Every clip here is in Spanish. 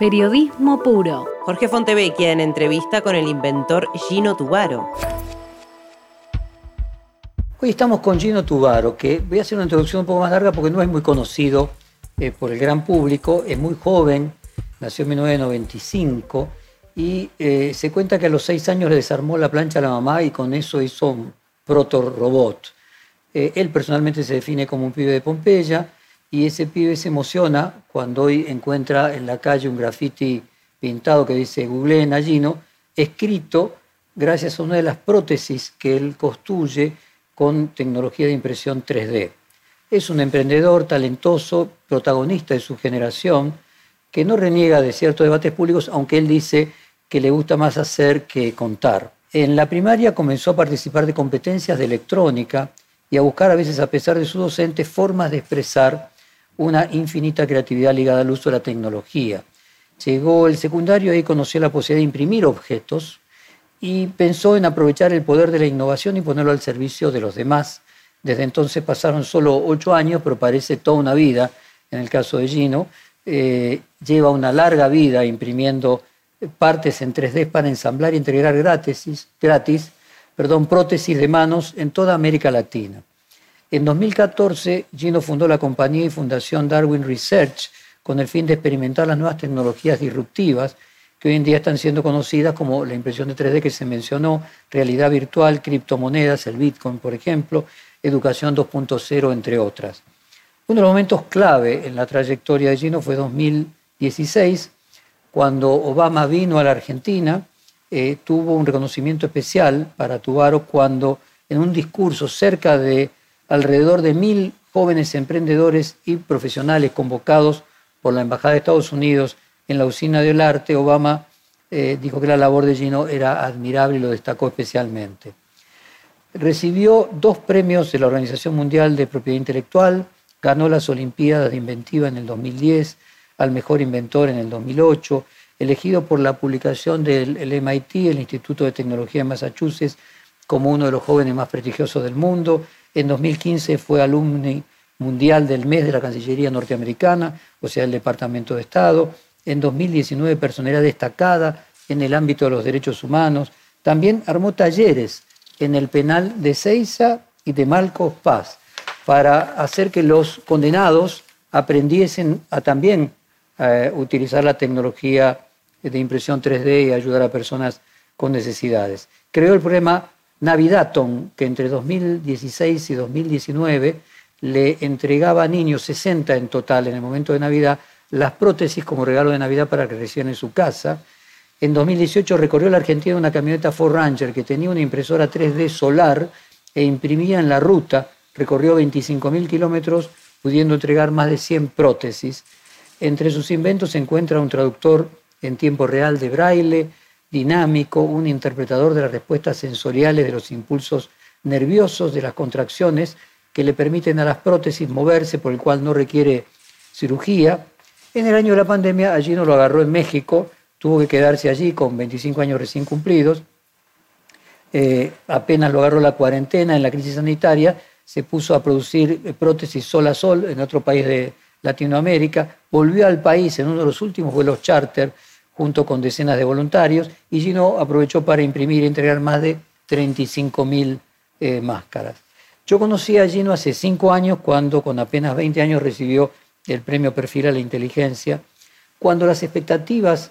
Periodismo puro. Jorge Fontevecchia en entrevista con el inventor Gino Tubaro. Hoy estamos con Gino Tubaro, que voy a hacer una introducción un poco más larga porque no es muy conocido eh, por el gran público, es muy joven, nació en 1995 y eh, se cuenta que a los seis años le desarmó la plancha a la mamá y con eso hizo un proto-robot. Eh, él personalmente se define como un pibe de Pompeya y ese pibe se emociona cuando hoy encuentra en la calle un graffiti pintado que dice Google Gino, escrito gracias a una de las prótesis que él construye con tecnología de impresión 3D. Es un emprendedor talentoso, protagonista de su generación, que no reniega de ciertos debates públicos, aunque él dice que le gusta más hacer que contar. En la primaria comenzó a participar de competencias de electrónica y a buscar a veces, a pesar de su docente, formas de expresar una infinita creatividad ligada al uso de la tecnología. Llegó el secundario y conoció la posibilidad de imprimir objetos y pensó en aprovechar el poder de la innovación y ponerlo al servicio de los demás. Desde entonces pasaron solo ocho años, pero parece toda una vida. En el caso de Gino, eh, lleva una larga vida imprimiendo partes en 3D para ensamblar y integrar gratis, gratis perdón, prótesis de manos en toda América Latina. En 2014, Gino fundó la compañía y fundación Darwin Research con el fin de experimentar las nuevas tecnologías disruptivas que hoy en día están siendo conocidas como la impresión de 3D que se mencionó, realidad virtual, criptomonedas, el Bitcoin, por ejemplo, educación 2.0, entre otras. Uno de los momentos clave en la trayectoria de Gino fue 2016, cuando Obama vino a la Argentina, eh, tuvo un reconocimiento especial para Tubaro cuando en un discurso cerca de alrededor de mil jóvenes emprendedores y profesionales convocados por la Embajada de Estados Unidos en la usina del arte, Obama eh, dijo que la labor de Gino era admirable y lo destacó especialmente. Recibió dos premios de la Organización Mundial de Propiedad Intelectual, ganó las Olimpiadas de Inventiva en el 2010, al mejor inventor en el 2008, elegido por la publicación del MIT, el Instituto de Tecnología de Massachusetts, como uno de los jóvenes más prestigiosos del mundo, en 2015 fue alumni mundial del mes de la Cancillería norteamericana, o sea, el Departamento de Estado. En 2019 personalidad destacada en el ámbito de los derechos humanos. También armó talleres en el penal de Ceiza y de Malcos Paz para hacer que los condenados aprendiesen a también eh, utilizar la tecnología de impresión 3D y ayudar a personas con necesidades. Creó el programa Navidaton, que entre 2016 y 2019 le entregaba a niños, 60 en total en el momento de Navidad, las prótesis como regalo de Navidad para que recibieran en su casa. En 2018 recorrió la Argentina una camioneta Ford Ranger que tenía una impresora 3D solar e imprimía en la ruta. Recorrió 25.000 kilómetros, pudiendo entregar más de 100 prótesis. Entre sus inventos se encuentra un traductor en tiempo real de braille, dinámico, un interpretador de las respuestas sensoriales de los impulsos nerviosos, de las contracciones que le permiten a las prótesis moverse, por el cual no requiere cirugía. En el año de la pandemia, allí no lo agarró en México, tuvo que quedarse allí con 25 años recién cumplidos. Eh, apenas lo agarró la cuarentena en la crisis sanitaria, se puso a producir prótesis sol a sol en otro país de Latinoamérica, volvió al país en uno de los últimos vuelos charter junto con decenas de voluntarios, y Gino aprovechó para imprimir y entregar más de 35.000 eh, máscaras. Yo conocí a Gino hace cinco años, cuando con apenas 20 años recibió el premio Perfil a la Inteligencia, cuando las expectativas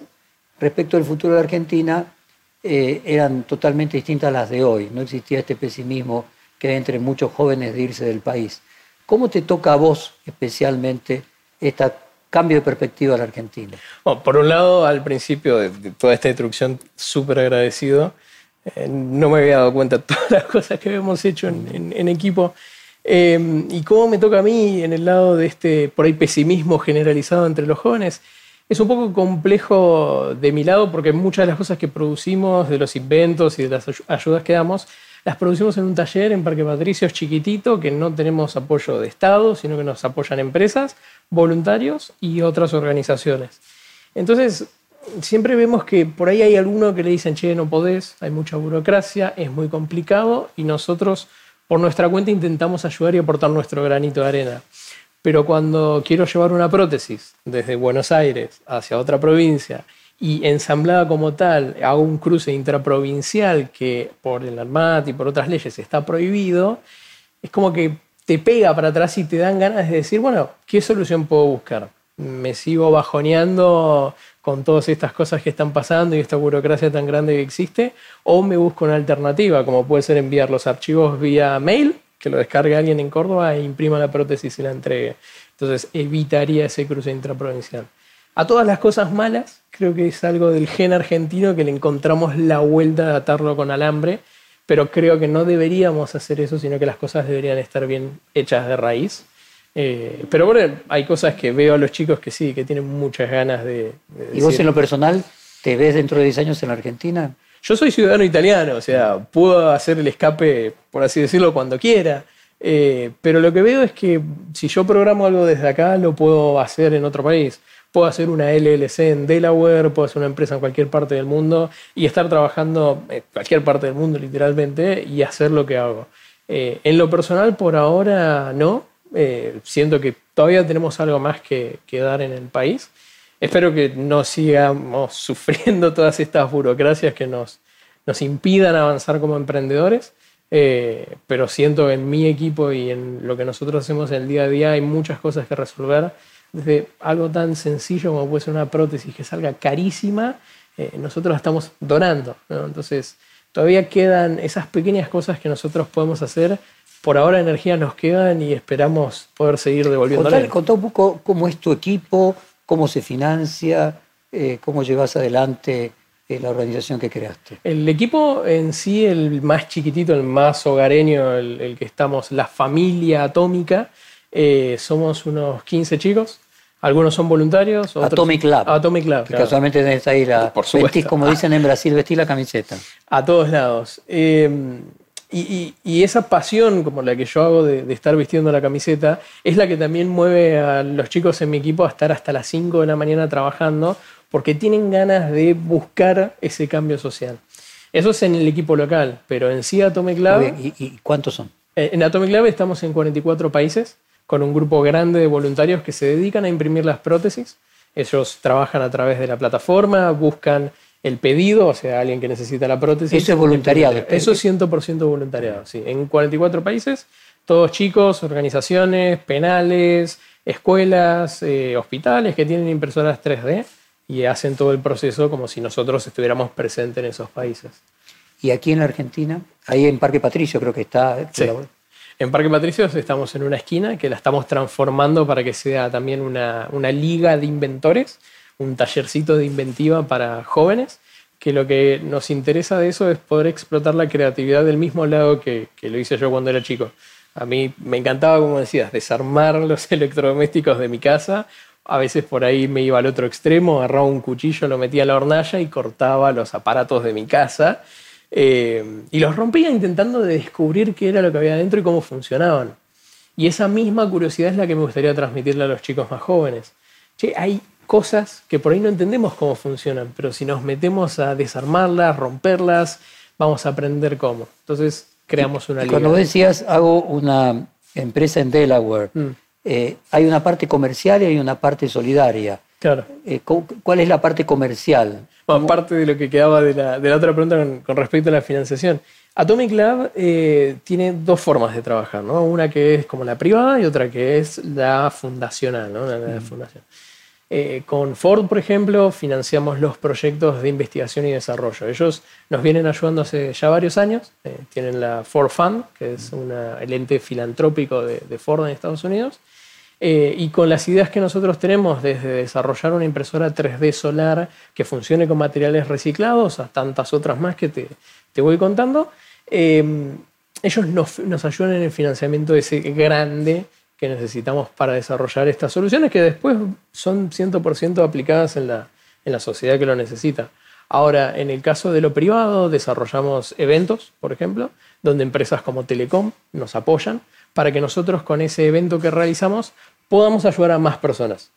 respecto al futuro de Argentina eh, eran totalmente distintas a las de hoy. No existía este pesimismo que hay entre muchos jóvenes de irse del país. ¿Cómo te toca a vos especialmente esta cambio de perspectiva a la Argentina? por un lado, al principio de, toda esta introducción, súper agradecido. Eh, no me había dado cuenta de todas las cosas que habíamos hecho en, equipo. Eh, y cómo me toca a mí en el lado de este, por ahí, pesimismo generalizado entre los jóvenes. Es un poco complejo de mi lado porque muchas de las cosas que producimos, de los inventos y de las ayudas que damos, las producimos en un taller en Parque Patricios chiquitito, que no tenemos apoyo de Estado, sino que nos apoyan empresas, voluntarios y otras organizaciones. Entonces, siempre vemos que por ahí hay alguno que le dicen, che, no podés, hay mucha burocracia, es muy complicado y nosotros por nuestra cuenta intentamos ayudar y aportar nuestro granito de arena. Pero cuando quiero llevar una prótesis desde Buenos Aires hacia otra provincia y ensamblada como tal, hago un cruce intraprovincial que por el ARMAT y por otras leyes está prohibido, es como que te pega para atrás y te dan ganas de decir, bueno, ¿qué solución puedo buscar? Me sigo bajoneando con todas estas cosas que están pasando y esta burocracia tan grande que existe, o me busco una alternativa, como puede ser enviar los archivos vía mail, que lo descargue alguien en Córdoba e imprima la prótesis y la entregue. Entonces evitaría ese cruce intraprovincial. A todas las cosas malas, creo que es algo del gen argentino que le encontramos la vuelta de atarlo con alambre, pero creo que no deberíamos hacer eso, sino que las cosas deberían estar bien hechas de raíz. Eh, pero bueno, hay cosas que veo a los chicos que sí, que tienen muchas ganas de... ¿Y vos en lo personal te ves dentro de 10 años en la Argentina? Yo soy ciudadano italiano, o sea, puedo hacer el escape, por así decirlo, cuando quiera. Eh, pero lo que veo es que si yo programo algo desde acá, lo puedo hacer en otro país. Puedo hacer una LLC en Delaware, puedo hacer una empresa en cualquier parte del mundo y estar trabajando en cualquier parte del mundo literalmente y hacer lo que hago. Eh, en lo personal, por ahora no. Eh, siento que todavía tenemos algo más que, que dar en el país. Espero que no sigamos sufriendo todas estas burocracias que nos, nos impidan avanzar como emprendedores. Eh, pero siento que en mi equipo y en lo que nosotros hacemos en el día a día hay muchas cosas que resolver desde algo tan sencillo como puede ser una prótesis que salga carísima, eh, nosotros la estamos donando. Entonces, todavía quedan esas pequeñas cosas que nosotros podemos hacer. Por ahora energía nos quedan y esperamos poder seguir devolviendo. Contá, un poco cómo es tu equipo, cómo se financia, eh, cómo llevas adelante eh, la organización que creaste. El equipo en sí, el más chiquitito, el más hogareño, el, que estamos, la familia atómica, eh, somos unos 15 chicos. Algunos son voluntarios. Otros, Atomic Lab. Atomic Lab. Que casualmente tenés ahí la. Por supuesto. como dicen en Brasil, vestir la camiseta. A todos lados. Eh, y, esa pasión como la que yo hago de, estar vistiendo la camiseta es la que también mueve a los chicos en mi equipo a estar hasta las 5 de la mañana trabajando porque tienen ganas de buscar ese cambio social. Eso es en el equipo local, pero en sí Atomic Lab... ¿Y, y cuántos son? Eh, en Atomic Lab estamos en 44 países con un grupo grande de voluntarios que se dedican a imprimir las prótesis. Ellos trabajan a través de la plataforma, buscan el pedido, o sea, alguien que necesita la prótesis. Eso es voluntariado. Eso es 100% voluntariado, sí. En 44 países, todos chicos, organizaciones, penales, escuelas, eh, hospitales que tienen impresoras 3D y hacen todo el proceso como si nosotros estuviéramos presentes en esos países. ¿Y aquí en la Argentina? Ahí en Parque Patricio creo que está. Sí. En Parque Patricios estamos en una esquina que la estamos transformando para que sea también una, liga de inventores, un tallercito de inventiva para jóvenes, que lo que nos interesa de eso es poder explotar la creatividad del mismo lado que, lo hice yo cuando era chico. A mí me encantaba, como decías, desarmar los electrodomésticos de mi casa. A veces por ahí me iba al otro extremo, agarraba un cuchillo, lo metía a la hornalla y cortaba los aparatos de mi casa. Eh, y los rompía intentando de descubrir qué era lo que había dentro y cómo funcionaban. Y esa misma curiosidad es la que me gustaría transmitirle a los chicos más jóvenes. Che, hay cosas que por ahí no entendemos cómo funcionan, pero si nos metemos a desarmarlas, romperlas, vamos a aprender cómo. Entonces creamos una liga. Cuando decías, hago una empresa en Delaware, mm. eh, hay una parte comercial y hay una parte solidaria. Claro. Eh, ¿Cuál es la parte comercial? parte de lo que quedaba de la, otra pregunta con, respecto a la financiación. Atomic Lab eh, tiene dos formas de trabajar, ¿no? Una que es como la privada y otra que es la fundacional, ¿no? La, fundación. Eh, con Ford, por ejemplo, financiamos los proyectos de investigación y desarrollo. Ellos nos vienen ayudando hace ya varios años. Eh, tienen la Ford Fund, que es el ente filantrópico de, de Ford en Estados Unidos. Eh, y con las ideas que nosotros tenemos, desde desarrollar una impresora 3D solar que funcione con materiales reciclados a tantas otras más que te, te voy contando, eh, ellos nos, nos, ayudan en el financiamiento ese grande que necesitamos para desarrollar estas soluciones que después son 100% aplicadas en la, en la sociedad que lo necesita. Ahora, en el caso de lo privado, desarrollamos eventos, por ejemplo, donde empresas como Telecom nos apoyan para que nosotros con ese evento que realizamos podamos ayudar a más personas.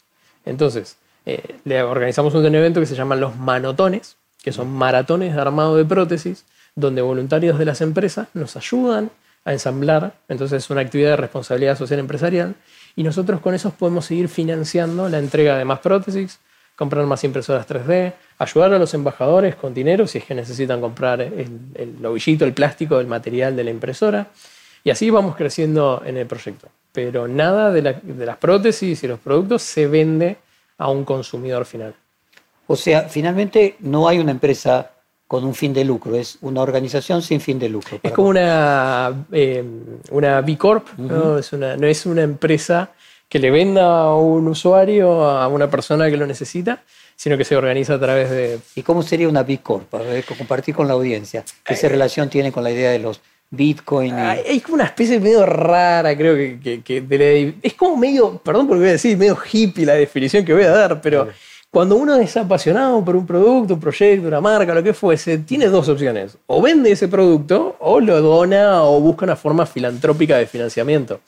Entonces, eh, le organizamos un evento que se llama los manotones, que son maratones de armado de prótesis, donde voluntarios de las empresas nos ayudan a ensamblar, entonces es una actividad de responsabilidad social empresarial, y nosotros con esos podemos seguir financiando la entrega de más prótesis, comprar más impresoras 3D, ayudar a los embajadores con dinero si es que necesitan comprar el, el el plástico, el material de la impresora. Y así vamos creciendo en el proyecto. Pero nada de, de las prótesis y los productos se vende a un consumidor final. O sea, finalmente no hay una empresa con un fin de lucro, es una organización sin fin de lucro. Es como una, eh, una B Corp, ¿no? Es una, no es una empresa que le venda a un usuario, a una persona que lo necesita, sino que se organiza a través de... ¿Y cómo sería una B Corp? Para compartir con la audiencia. ¿Qué eh, relación tiene con la idea de los Bitcoin? Es como una especie medio rara, creo que... es como medio, perdón por lo que voy a decir, medio hippie la definición que voy a dar, pero... Cuando uno es apasionado por un producto, un proyecto, una marca, lo que fuese, tiene dos opciones. O vende ese producto o lo dona o busca una forma filantrópica de financiamiento.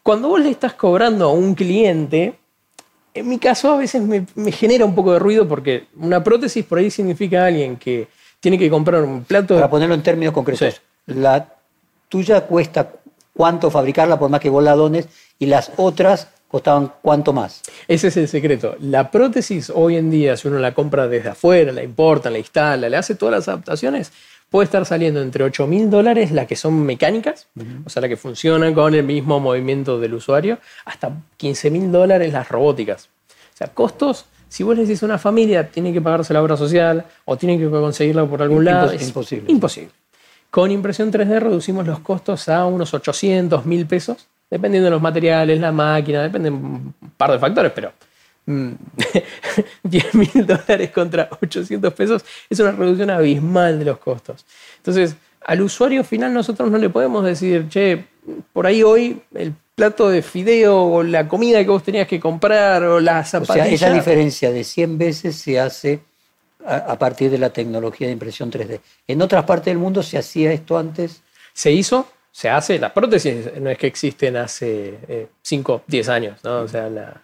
Cuando vos le estás cobrando a un cliente, en mi caso a veces me, genera un poco de ruido porque una prótesis por ahí significa alguien que tiene que comprar un plato... Para ponerlo en términos concretos, la tuya cuesta cuánto fabricarla por más que vos la dones y las otras costaban cuánto más. Ese es el secreto. La prótesis hoy en día, si uno la compra desde afuera, la importa, la instala, le hace todas las adaptaciones, puede estar saliendo entre 8 mil dólares las que son mecánicas, o sea, las que funcionan con el mismo movimiento del usuario, hasta 15 mil dólares las robóticas. O sea, costos, si vos le decís a una familia, tiene que pagarse la obra social o tiene que conseguirla por algún lado, es imposible. Imposible. Con impresión 3D reducimos los costos a unos 800 mil pesos dependiendo de los materiales, la máquina, depende un par de factores, pero 10 mm, mil dólares contra 800 pesos es una reducción abismal de los costos. Entonces, al usuario final nosotros no le podemos decir, che, por ahí hoy el plato de fideo o la comida que vos tenías que comprar o las zapatillas. O sea, esa diferencia de 100 veces se hace a, partir de la tecnología de impresión 3D. ¿En otras partes del mundo se hacía esto antes? Se hizo, se hace, las prótesis no es que existen hace 5, eh, 10 años, ¿no? O sea, la,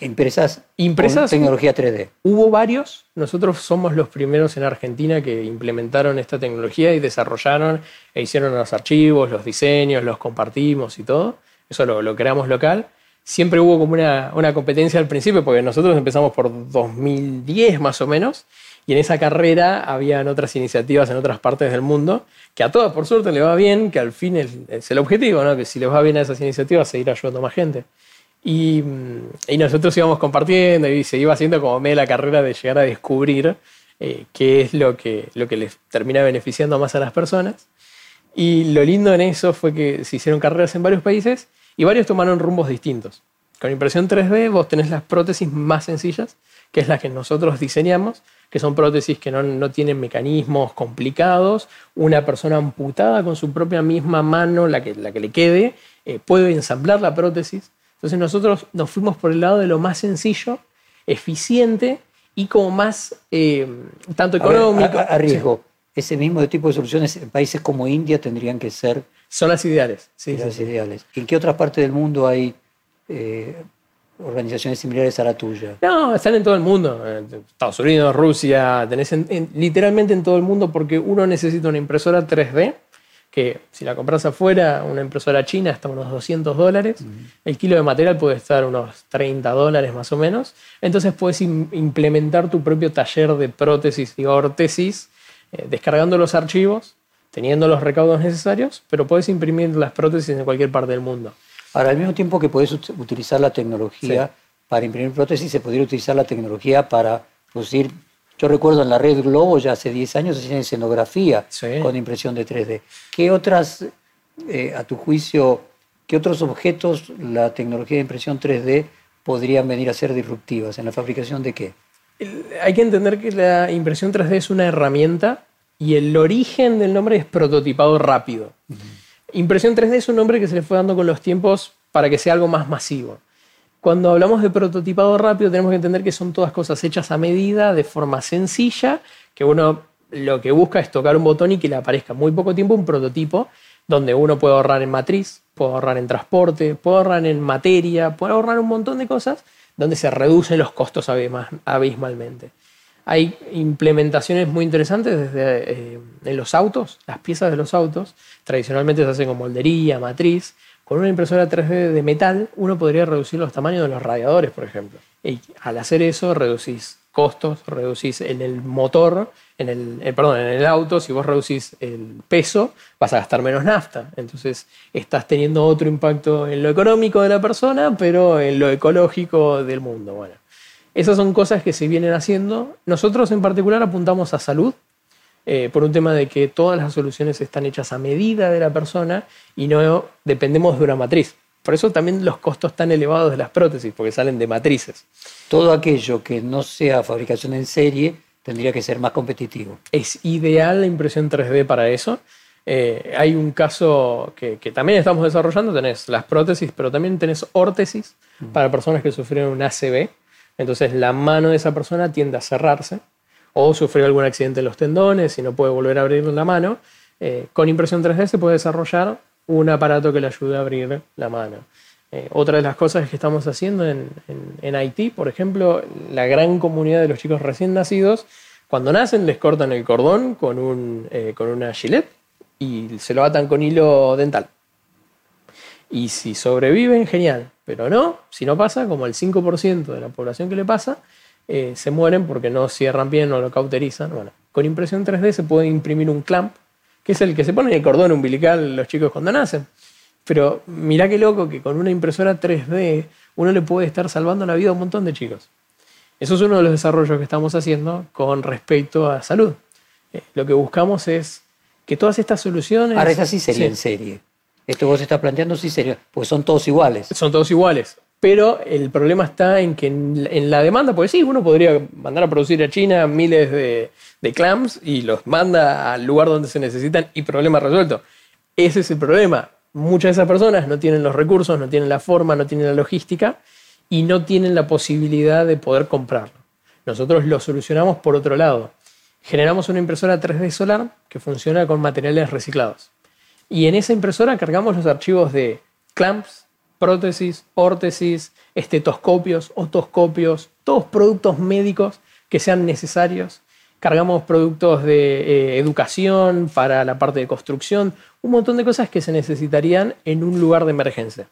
empresas, empresas tecnología 3D. Hubo varios, nosotros somos los primeros en Argentina que implementaron esta tecnología y desarrollaron e hicieron los archivos, los diseños, los compartimos y todo. Eso lo, lo creamos local. Siempre hubo como una, una competencia al principio, porque nosotros empezamos por 2010 más o menos, y en esa carrera habían otras iniciativas en otras partes del mundo, que a todas por suerte le va bien, que al fin es, el objetivo, ¿no? que si les va bien a esas iniciativas, seguir ayudando a más gente. Y, mm, y, nosotros íbamos compartiendo y se iba haciendo como media la carrera de llegar a descubrir eh, qué es lo que, lo que les termina beneficiando más a las personas. Y lo lindo en eso fue que se hicieron carreras en varios países y varios tomaron rumbos distintos. Con impresión 3D vos tenés las prótesis más sencillas, que es la que nosotros diseñamos, que son prótesis que no, tienen mecanismos complicados. Una persona amputada con su propia misma mano, la que, la que le quede, eh, puede ensamblar la prótesis. Entonces nosotros nos fuimos por el lado de lo más sencillo, eficiente y como más, eh, tanto económico. A, riesgo. Ese mismo tipo de soluciones en países como India tendrían que ser... Son las ideales. Sí, las ideales. ¿En qué otras partes del mundo hay eh, organizaciones similares a la tuya? No, están en todo el mundo. Estados Unidos, Rusia, tenés literalmente en todo el mundo porque uno necesita una impresora 3D que si la compras afuera, una impresora china está unos 200 dólares, el kilo de material puede estar unos 30 dólares más o menos, entonces puedes implementar tu propio taller de prótesis y órtesis, eh, descargando los archivos, teniendo los recaudos necesarios, pero puedes imprimir las prótesis en cualquier parte del mundo. Ahora, al mismo tiempo que puedes utilizar la tecnología para imprimir prótesis, se podría utilizar la tecnología para producir. Yo recuerdo en la red Globo, ya hace 10 años, hacían escenografía con impresión de 3D. ¿Qué otras, eh, a tu juicio, qué otros objetos la tecnología de impresión 3D podrían venir a ser disruptivas? ¿En la fabricación de qué? Hay que entender que la impresión 3D es una herramienta y el origen del nombre es prototipado rápido. Impresión 3D es un nombre que se le fue dando con los tiempos para que sea algo más masivo. Cuando hablamos de prototipado rápido tenemos que entender que son todas cosas hechas a medida, de forma sencilla, que uno lo que busca es tocar un botón y que le aparezca muy poco tiempo un prototipo donde uno puede ahorrar en matriz, puede ahorrar en transporte, puede ahorrar en materia, puede ahorrar un montón de cosas donde se reducen los costos abismalmente. Hay implementaciones muy interesantes desde eh, en los autos, las piezas de los autos. Tradicionalmente se hacen con moldería, matriz, Con una impresora 3D de metal, uno podría reducir los tamaños de los radiadores, por ejemplo. Y al hacer eso, reducís costos, reducís en el motor, en el, eh, perdón, en el auto, si vos reducís el peso, vas a gastar menos nafta. Entonces estás teniendo otro impacto en lo económico de la persona, pero en lo ecológico del mundo. Bueno, esas son cosas que se vienen haciendo. Nosotros en particular apuntamos a salud, eh, por un tema de que todas las soluciones están hechas a medida de la persona y no dependemos de una matriz. Por eso también los costos tan elevados de las prótesis, porque salen de matrices. Todo aquello que no sea fabricación en serie tendría que ser más competitivo. Es ideal la impresión 3D para eso. Eh, hay un caso que, también estamos desarrollando, tenés las prótesis, pero también tenés órtesis mm. para personas que sufrieron un ACV. Entonces la mano de esa persona tiende a cerrarse o sufrió algún accidente en los tendones y no puede volver a abrir la mano. Eh, con impresión 3D se puede desarrollar un aparato que le ayude a abrir la mano. Eh, otra de las cosas que estamos haciendo en, Haití, por ejemplo, la gran comunidad de los chicos recién nacidos, cuando nacen les cortan el cordón con, un, eh, con una gilet y se lo atan con hilo dental. Y si sobreviven, genial. Pero no, si no pasa, como el 5% de la población que le pasa, eh, se mueren porque no cierran bien o lo cauterizan. Bueno, con impresión 3D se puede imprimir un clamp que es el que se pone en el cordón umbilical los chicos cuando nacen. Pero mirá qué loco que con una impresora 3D uno le puede estar salvando la vida a un montón de chicos. Eso es uno de los desarrollos que estamos haciendo con respecto a salud. Eh, lo que buscamos es que todas estas soluciones... Ahora, esta sí sería en serie. Esto vos estás planteando sí sería, porque son todos iguales. Son todos iguales. Pero el problema está en que en la demanda, pues sí, uno podría mandar a producir a China miles de, de clams y los manda al lugar donde se necesitan y problema resuelto. Ese es el problema. Muchas de esas personas no tienen los recursos, no tienen la forma, no tienen la logística y no tienen la posibilidad de poder comprarlo. Nosotros lo solucionamos por otro lado. Generamos una impresora 3D solar que funciona con materiales reciclados. Y en esa impresora cargamos los archivos de clamps, prótesis, órtesis, estetoscopios, otoscopios, todos productos médicos que sean necesarios cargamos productos de eh, educación para la parte de construcción, un montón de cosas que se necesitarían en un lugar de emergencia.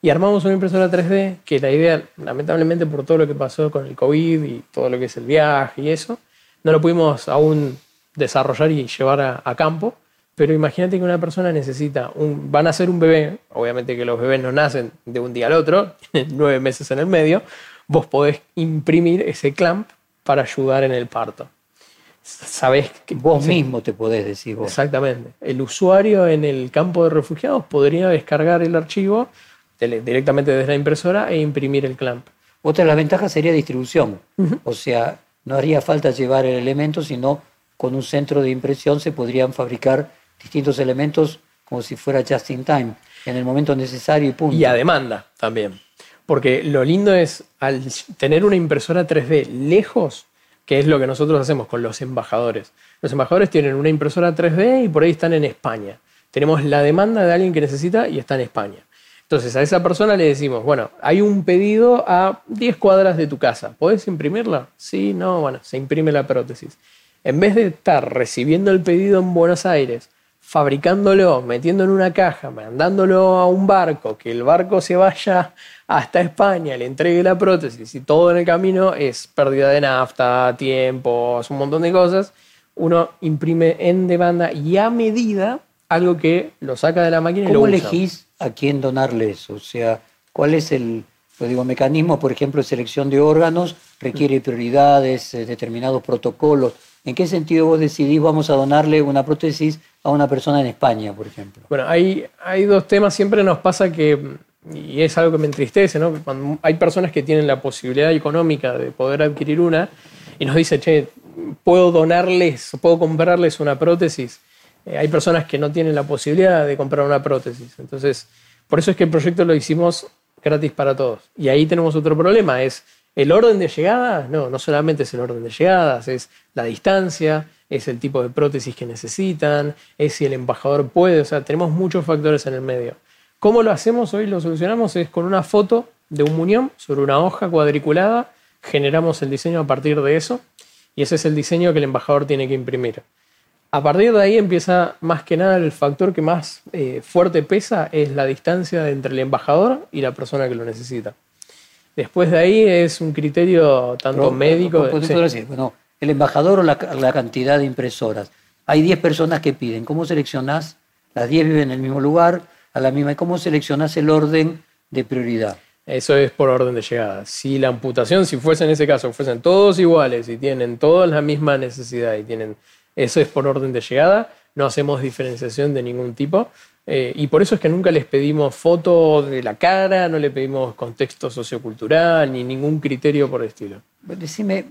Y armamos una impresora 3D que la idea, lamentablemente por todo lo que pasó con el COVID y todo lo que es el viaje y eso, no lo pudimos aún desarrollar y llevar a, campo. Pero imagínate que una persona necesita, un, van a ser un bebé, obviamente que los bebés no nacen de un día al otro, nueve meses en el medio, vos podés imprimir ese clamp para ayudar en el parto. Sabés que vos mismo te podés decir vos. Exactamente. El usuario en el campo de refugiados podría descargar el archivo directamente desde la impresora e imprimir el clamp. Otra de las ventajas sería distribución. O sea, no haría falta llevar el elemento, sino con un centro de impresión se podrían fabricar distintos elementos como si fuera just in time, en el momento necesario y punto. Y a demanda también. Porque lo lindo es, al tener una impresora 3D lejos, que es lo que nosotros hacemos con los embajadores. Los embajadores tienen una impresora 3D y por ahí están en España. Tenemos la demanda de alguien que necesita y está en España. Entonces a esa persona le decimos, bueno, hay un pedido a 10 cuadras de tu casa, ¿podés imprimirla? Sí, no, bueno, se imprime la prótesis. En vez de estar recibiendo el pedido en Buenos Aires, fabricándolo, metiendo en una caja, mandándolo a un barco, que el barco se vaya hasta España, le entregue la prótesis y todo en el camino es pérdida de nafta, tiempos, un montón de cosas, uno imprime en demanda y a medida algo que lo saca de la máquina y lo usa. ¿Cómo elegís a quién donarle eso? O sea, ¿cuál es el digo, mecanismo, por ejemplo, de selección de órganos? ¿Requiere prioridades, eh, determinados protocolos? ¿En qué sentido vos decidís vamos a donarle una prótesis a una persona en España, por ejemplo? Bueno, hay, hay dos temas. Siempre nos pasa que, y es algo que me entristece, ¿no? Cuando hay personas que tienen la posibilidad económica de poder adquirir una y nos dice, che, puedo donarles, puedo comprarles una prótesis. Eh, hay personas que no tienen la posibilidad de comprar una prótesis. Entonces, por eso es que el proyecto lo hicimos gratis para todos. Y ahí tenemos otro problema, es el orden de llegada, no, no solamente es el orden de llegadas, es la distancia, es el tipo de prótesis que necesitan, es si el embajador puede, o sea, tenemos muchos factores en el medio. ¿Cómo lo hacemos hoy? Lo solucionamos es con una foto de un muñón sobre una hoja cuadriculada, generamos el diseño a partir de eso y ese es el diseño que el embajador tiene que imprimir. A partir de ahí empieza más que nada el factor que más eh, fuerte pesa es la distancia entre el embajador y la persona que lo necesita. Después de ahí es un criterio tanto Pero, médico. ¿cómo sí. puedo decir? Bueno, el embajador o la, la cantidad de impresoras. Hay 10 personas que piden. ¿Cómo seleccionás? Las 10 viven en el mismo lugar, a la misma. ¿Cómo seleccionás el orden de prioridad? Eso es por orden de llegada. Si la amputación, si fuese en ese caso, fuesen todos iguales y tienen todas la misma necesidad y tienen, eso es por orden de llegada, no hacemos diferenciación de ningún tipo. Eh, y por eso es que nunca les pedimos foto de la cara, no le pedimos contexto sociocultural ni ningún criterio por el estilo. Decime,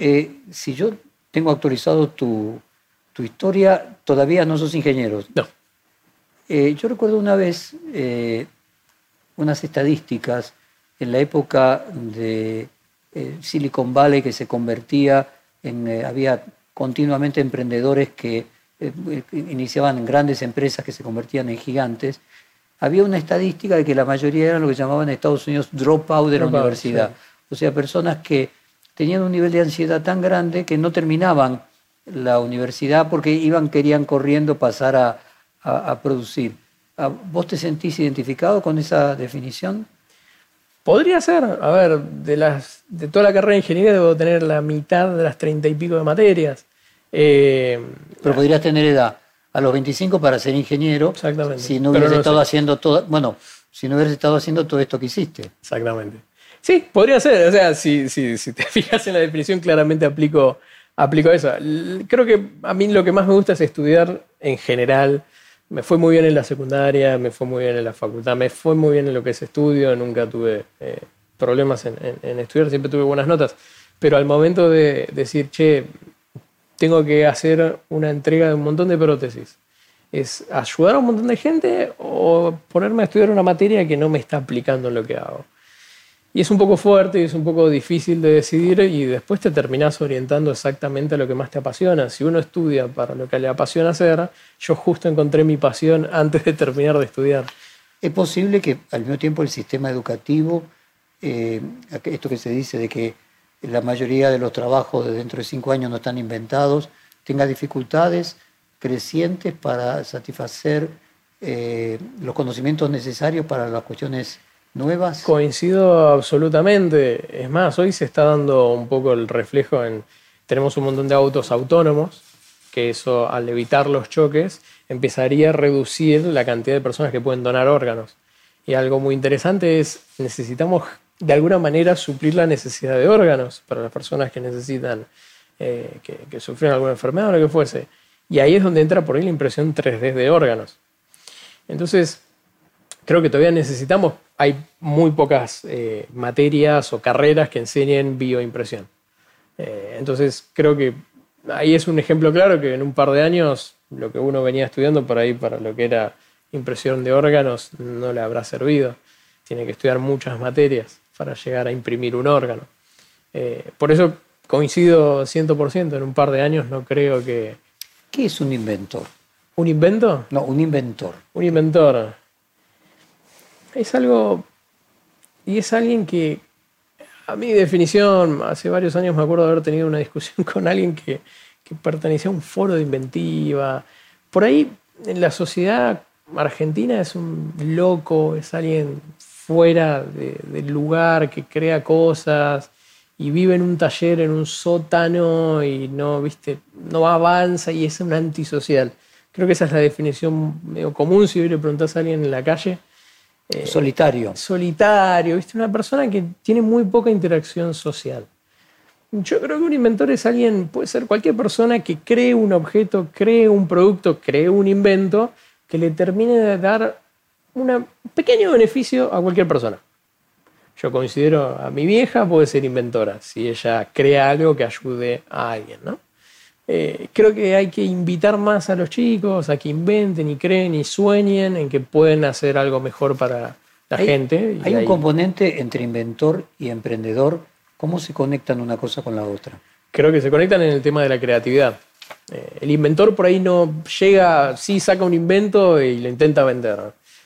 eh, si yo tengo actualizado tu, tu historia, todavía no sos ingeniero. No, Eh, yo recuerdo una vez eh, unas estadísticas en la época de Silicon Valley que se convertía en, había continuamente emprendedores que iniciaban grandes empresas que se convertían en gigantes. Había una estadística de que la mayoría eran lo que llamaban en Estados Unidos dropout de la Dropout, universidad. sí. O sea, personas que tenían un nivel de ansiedad tan grande que no terminaban la universidad porque iban, querían corriendo pasar a, a- a producir. ¿A- ¿Vos te sentís identificado con esa definición? podría ser. A ver, de, las, de toda la carrera de ingeniería debo tener la mitad de las treinta y pico de materias. Eh, Pero podrías tener edad a los 25 para ser ingeniero. Exactamente. Si no hubieras no estado sé. haciendo todo, bueno, si no hubieras estado haciendo todo esto que hiciste. Exactamente. Sí, podría ser. O sea, si, si, si te fijas en la definición, claramente aplico, aplico eso. Creo que a mí lo que más me gusta es estudiar en general. Me fue muy bien en la secundaria, me fue muy bien en la facultad, me fue muy bien en lo que es estudio. Nunca tuve eh, problemas en, en- en estudiar, siempre tuve buenas notas. Pero al momento de decir, che, tengo que hacer una entrega de un montón de prótesis. ¿Es ayudar a un montón de gente o ponerme a estudiar una materia que no me está aplicando en lo que hago? Y es un poco fuerte y es un poco difícil de decidir y después te terminás orientando exactamente a lo que más te apasiona. Si uno estudia para lo que le apasiona hacer, yo justo encontré mi pasión antes de terminar de estudiar. Es posible que al mismo tiempo el sistema educativo, eh, esto que se dice de que la mayoría de los trabajos de dentro de cinco años no están inventados, tenga dificultades crecientes para satisfacer eh, los conocimientos necesarios para las cuestiones nuevas. Coincido absolutamente. Es más, hoy se está dando un poco el reflejo en... Tenemos un montón de autos autónomos, que eso al evitar los choques empezaría a reducir la cantidad de personas que pueden donar órganos. Y algo muy interesante es, necesitamos de alguna manera suplir la necesidad de órganos para las personas que necesitan, eh, que, que sufrieron alguna enfermedad o lo que fuese. Y ahí es donde entra por ahí la impresión 3D de órganos. Entonces, creo que todavía necesitamos, hay muy pocas eh, materias o carreras que enseñen bioimpresión. Eh, entonces, creo que ahí es un ejemplo claro que en un par de años lo que uno venía estudiando por ahí para lo que era impresión de órganos no le habrá servido. Tiene que estudiar muchas materias para llegar a imprimir un órgano. Eh, por eso coincido 100%, en un par de años no creo que... ¿Qué es un inventor? ¿Un invento? No, un inventor. Un inventor es algo y es alguien que a mi definición hace varios años me acuerdo de haber tenido una discusión con alguien que, que pertenecía a un foro de inventiva. Por ahí en la sociedad argentina es un loco es alguien fuera de- del lugar que crea cosas y vive en un taller en un sótano y no viste no avanza y es un antisocial. Creo que esa es la definición medio común si hoy le preguntás a alguien en la calle Solitario. solitario, ¿viste? Una persona que tiene muy poca interacción social. Yo creo que un inventor es alguien, puede ser cualquier persona que cree un objeto, cree un producto, cree un invento que le termine de dar un pequeño beneficio a cualquier persona. Yo considero a mi vieja puede ser inventora si ella crea algo que ayude a alguien, ¿no? Eh, creo que hay que invitar más a los chicos a que inventen y creen y sueñen en que pueden hacer algo mejor para la Hay- gente. y Hay un componente entre inventor y emprendedor. ¿Cómo se conectan una cosa con la otra? creo que se conectan en el tema de la creatividad. Eh, el inventor por ahí no llega, sí saca un invento y lo intenta vender.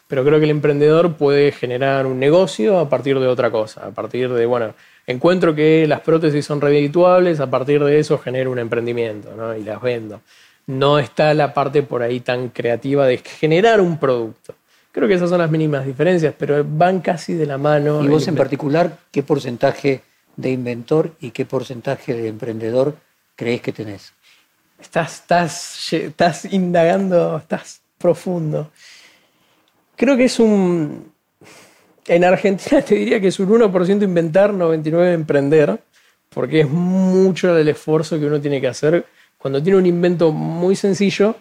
Pero creo que el emprendedor puede generar un negocio a partir de otra cosa. A partir de, bueno, encuentro que las prótesis son redituables, a partir de eso genero un emprendimiento ¿no? y las vendo. no está la parte por ahí tan creativa de generar un producto. Creo que esas son las mínimas diferencias, pero van casi de la mano. ¿Y vos en particular qué porcentaje de inventor y qué porcentaje de emprendedor creés que tenés? Estás, estás, estás indagando, estás profundo. Creo que es un... En Argentina te diría que es un 1% inventar, 99% emprender, porque es mucho el esfuerzo que uno tiene que hacer cuando tiene un invento muy sencillo,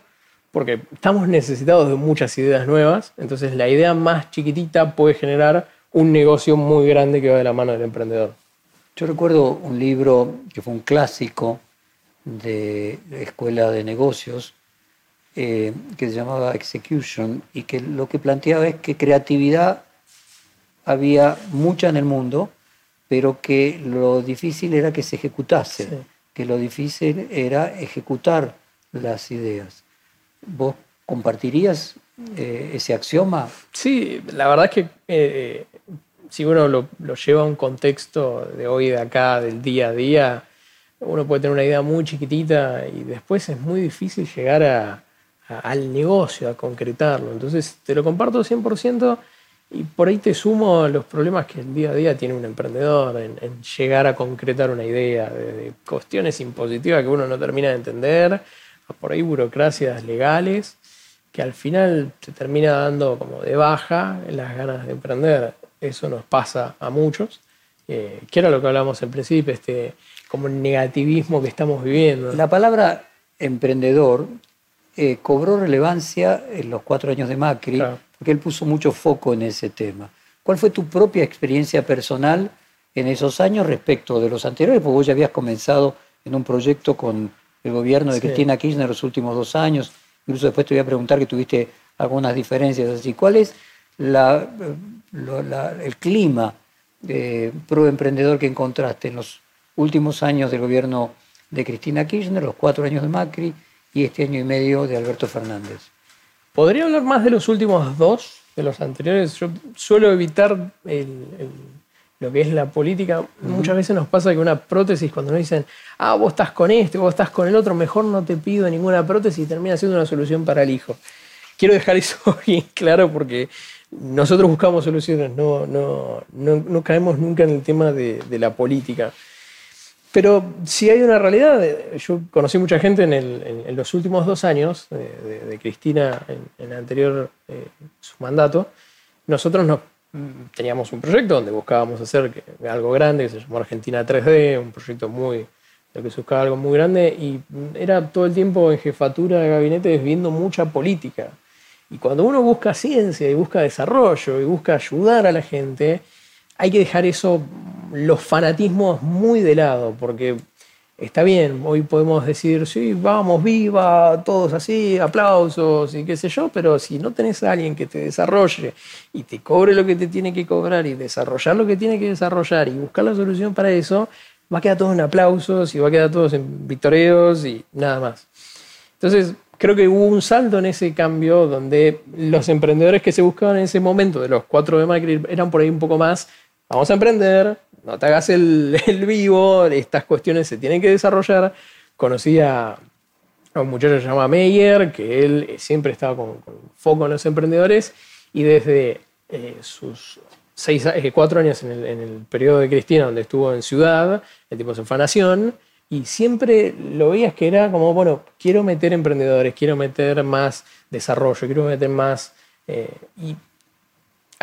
porque estamos necesitados de muchas ideas nuevas, entonces la idea más chiquitita puede generar un negocio muy grande que va de la mano del emprendedor. Yo recuerdo un libro que fue un clásico de escuela de negocios eh, que se llamaba Execution y que lo que planteaba es que creatividad había mucha en el mundo, pero que lo difícil era que se ejecutase, Sí. que lo difícil era ejecutar las ideas. ¿Vos compartirías eh, ese axioma? Sí, la verdad es que eh, si uno lo, lo lleva a un contexto de hoy, de acá, del día a día, uno puede tener una idea muy chiquitita y después es muy difícil llegar a- a- al negocio, a concretarlo. Entonces, te lo comparto 100% y por ahí te sumo los problemas que el día a día tiene un emprendedor en, en llegar a concretar una idea, de cuestiones impositivas que uno no termina de entender, a por ahí burocracias legales que al final te termina dando como de baja las ganas de emprender. Eso nos pasa a muchos, eh, que era lo que hablábamos en principio, este como negativismo que estamos viviendo. La palabra emprendedor eh, cobró relevancia en los cuatro años de Macri, Claro. Porque él puso mucho foco en ese tema. ¿Cuál fue tu propia experiencia personal en esos años respecto de los anteriores? Porque vos ya habías comenzado en un proyecto con el gobierno de Sí. Cristina Kirchner los últimos dos años. Incluso después te voy a preguntar que tuviste algunas diferencias así. ¿Cuál es la- eh, la- el clima eh, pro emprendedor que encontraste en los últimos años del gobierno de Cristina Kirchner, los cuatro años de Macri y este año y medio de Alberto Fernández? Podría hablar más de los últimos dos, de los anteriores. Yo suelo evitar el- el- lo que es la política. Muchas veces nos pasa que una prótesis, cuando nos dicen, ah, vos estás con este, vos estás con el otro, mejor no te pido ninguna prótesis termina siendo una solución para el hijo. Quiero dejar eso bien claro porque nosotros buscamos soluciones, no, no, no, no caemos nunca en el tema de, de la política. Pero si hay una realidad, yo conocí mucha gente en, el- en- en los últimos dos años de, de- de Cristina en, el anterior eh, su mandato. Nosotros nos, mm, teníamos un proyecto donde buscábamos hacer algo grande que se llamó Argentina 3D, un proyecto muy lo que buscaba algo muy grande y mm, era todo el tiempo en jefatura de gabinete viendo mucha política. Y cuando uno busca ciencia y busca desarrollo y busca ayudar a la gente, hay que dejar eso, los fanatismos muy de lado, porque está bien, hoy podemos decir, sí, vamos, viva, todos así, aplausos y qué sé yo, pero si no tenés a alguien que te desarrolle y te cobre lo que te tiene que cobrar y desarrollar lo que tiene que desarrollar y buscar la solución para eso, va a quedar todo en aplausos y va a quedar todo en victoreos y nada más. Entonces, creo que hubo un salto en ese cambio donde los emprendedores que se buscaban en ese momento, de los cuatro de Macri, eran por ahí un poco más, vamos a emprender, no te hagas el, el vivo, estas cuestiones se tienen que desarrollar. Conocí a, un muchacho que se llama Meyer, que él siempre estaba con, foco en los emprendedores y desde eh, sus seis, eh, cuatro años en el, en el periodo de Cristina, donde estuvo en Ciudad, el tipo se fue a Nación, y siempre lo veías que era como, bueno, quiero meter emprendedores, quiero meter más desarrollo, quiero meter más... eh, y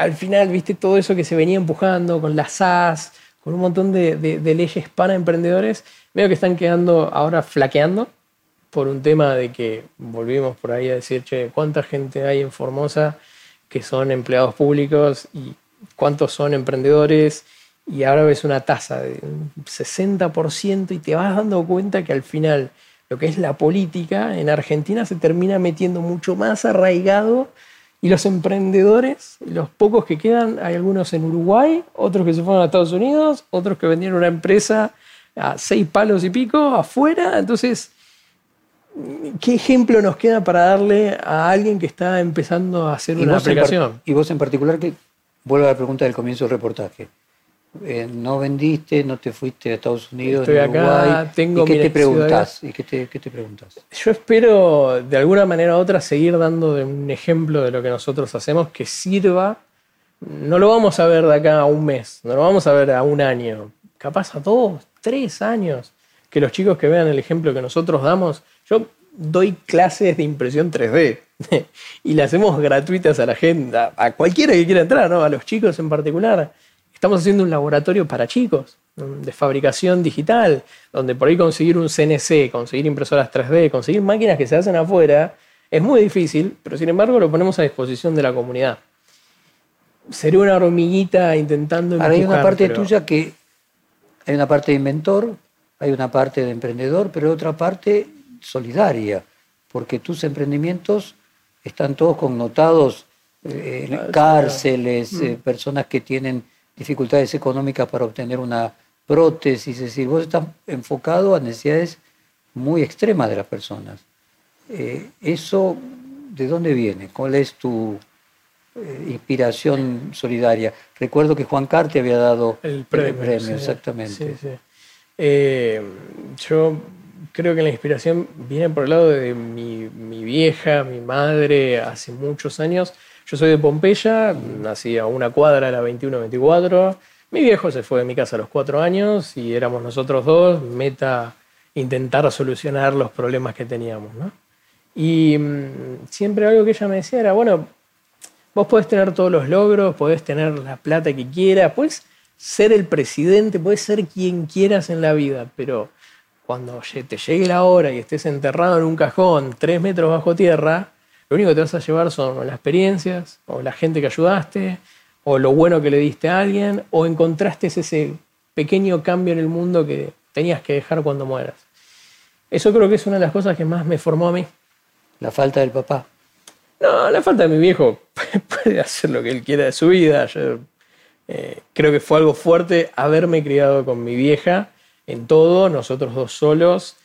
al final, viste, todo eso que se venía empujando con las SAS, con un montón de, leyes para emprendedores, veo que están quedando ahora flaqueando por un tema de que volvimos por ahí a decir, che, ¿cuánta gente hay en Formosa que son empleados públicos y cuántos son emprendedores? Y ahora ves una tasa de un 60% y te vas dando cuenta que al final lo que es la política en Argentina se termina metiendo mucho más arraigado y los emprendedores, los pocos que quedan, hay algunos en Uruguay, otros que se fueron a Estados Unidos, otros que vendieron una empresa a seis palos y pico afuera. Entonces, ¿qué ejemplo nos queda para darle a alguien que está empezando a hacer una aplicación? y vos en particular, que vuelvo a la pregunta del comienzo del reportaje. Eh, no vendiste, no te fuiste a Estados Unidos, Estoy ni acá, Uruguay. tengo ¿Y qué te preguntas? ¿Y qué te, qué te preguntas? Yo espero de alguna manera u otra seguir dando un ejemplo de lo que nosotros hacemos que sirva. No lo vamos a ver de acá a un mes, no lo vamos a ver a un año, capaz a dos, tres años. Que los chicos que vean el ejemplo que nosotros damos, yo doy clases de impresión 3D y le hacemos gratuitas a la gente, a, a cualquiera que quiera entrar, ¿no? a los chicos en particular. Estamos haciendo un laboratorio para chicos mm, de fabricación digital, donde por ahí conseguir un CNC, conseguir impresoras 3D, conseguir máquinas que se hacen afuera, es muy difícil, pero sin embargo lo ponemos a disposición de la comunidad. Seré una hormiguita intentando Ahora hay una parte pero- tuya que hay una parte de inventor, hay una parte de emprendedor, pero otra parte solidaria, porque tus emprendimientos están todos connotados eh, en Ah, cárceles, eh, personas que tienen dificultades económicas para obtener una prótesis, es decir, vos estás enfocado a necesidades muy extremas de las personas. Eh, ¿Eso de dónde viene? ¿Cuál es tu eh, inspiración solidaria? Recuerdo que Juan Carte había dado El premio. sí, exactamente. sí, sí. Eh, yo creo que la inspiración viene por el lado de mi, mi vieja, mi madre, hace muchos años. Yo soy de Pompeya, nací a una cuadra de la 21-24. Mi viejo se fue de mi casa a los cuatro años y éramos nosotros dos, meta intentar solucionar los problemas que teníamos. ¿no? Y mm, siempre algo que ella me decía era, bueno, Vos podés tener todos los logros, podés tener la plata que quieras, podés ser el presidente, podés ser quien quieras en la vida, pero cuando te llegue la hora y estés enterrado en un cajón tres metros bajo tierra, lo único que te vas a llevar son las experiencias, o la gente que ayudaste, o lo bueno que le diste a alguien, o encontraste ese pequeño cambio en el mundo que tenías que dejar cuando mueras. Eso creo que es una de las cosas que más me formó a mí. La falta del papá. No, la falta de mi viejo puede hacer lo que él quiera de su vida. Yo eh, creo que fue algo fuerte haberme criado con mi vieja en todo, nosotros dos solos,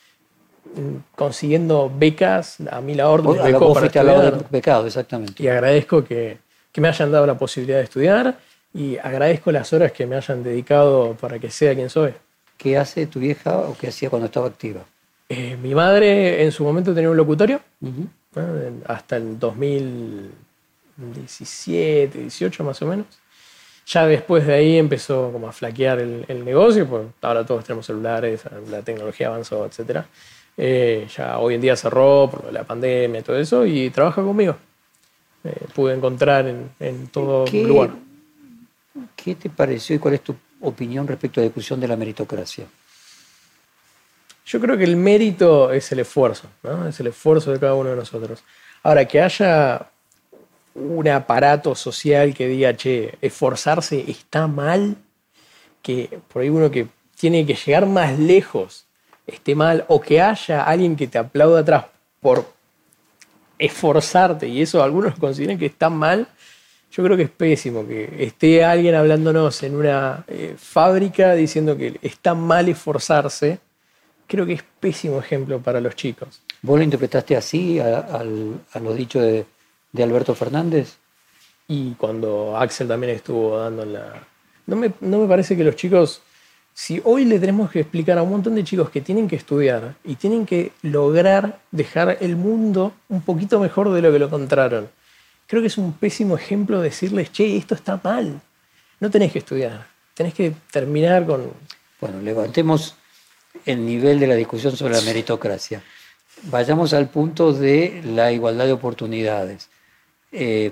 consiguiendo becas. A mí la orden me becó para estudiar. exactamente. Y agradezco que, que me hayan dado la posibilidad de estudiar y agradezco las horas que me hayan dedicado para que sea quien soy. ¿Qué hace tu vieja o qué hacía cuando estaba activa? Eh, mi madre en su momento tenía un locutorio Ujú. ¿no? En- hasta el 2017, 18 más o menos. Ya después de ahí empezó como a flaquear el, el negocio, pues ahora todos tenemos celulares, la tecnología avanzó, etc. Eh, ya hoy en día cerró por la pandemia y todo eso y trabaja conmigo. Eh, pude encontrar en, en todo ¿Qué, lugar. ¿Qué te pareció y cuál es tu opinión respecto a la discusión de la meritocracia? Yo creo que el mérito es el esfuerzo, ¿no? es el esfuerzo de cada uno de nosotros. Ahora, que haya un aparato social que diga, che, esforzarse está mal, que por ahí uno que tiene que llegar más lejos esté mal, o que haya alguien que te aplauda atrás por esforzarte, y eso algunos consideran que está mal, yo creo que es pésimo que esté alguien hablándonos en una eh, fábrica diciendo que está mal esforzarse. Creo que es pésimo ejemplo para los chicos. ¿Vos lo interpretaste así a, al- a los dichos de, de Alberto Fernández? Y cuando Axel también estuvo dando en la... No me, no me parece que los chicos... Si hoy le tenemos que explicar a un montón de chicos que tienen que estudiar y tienen que lograr dejar el mundo un poquito mejor de lo que lo encontraron, creo que es un pésimo ejemplo decirles, che, esto está mal. No tenés que estudiar, tenés que terminar con... Bueno, levantemos el nivel de la discusión sobre la meritocracia. Vayamos al punto de la igualdad de oportunidades. Eh,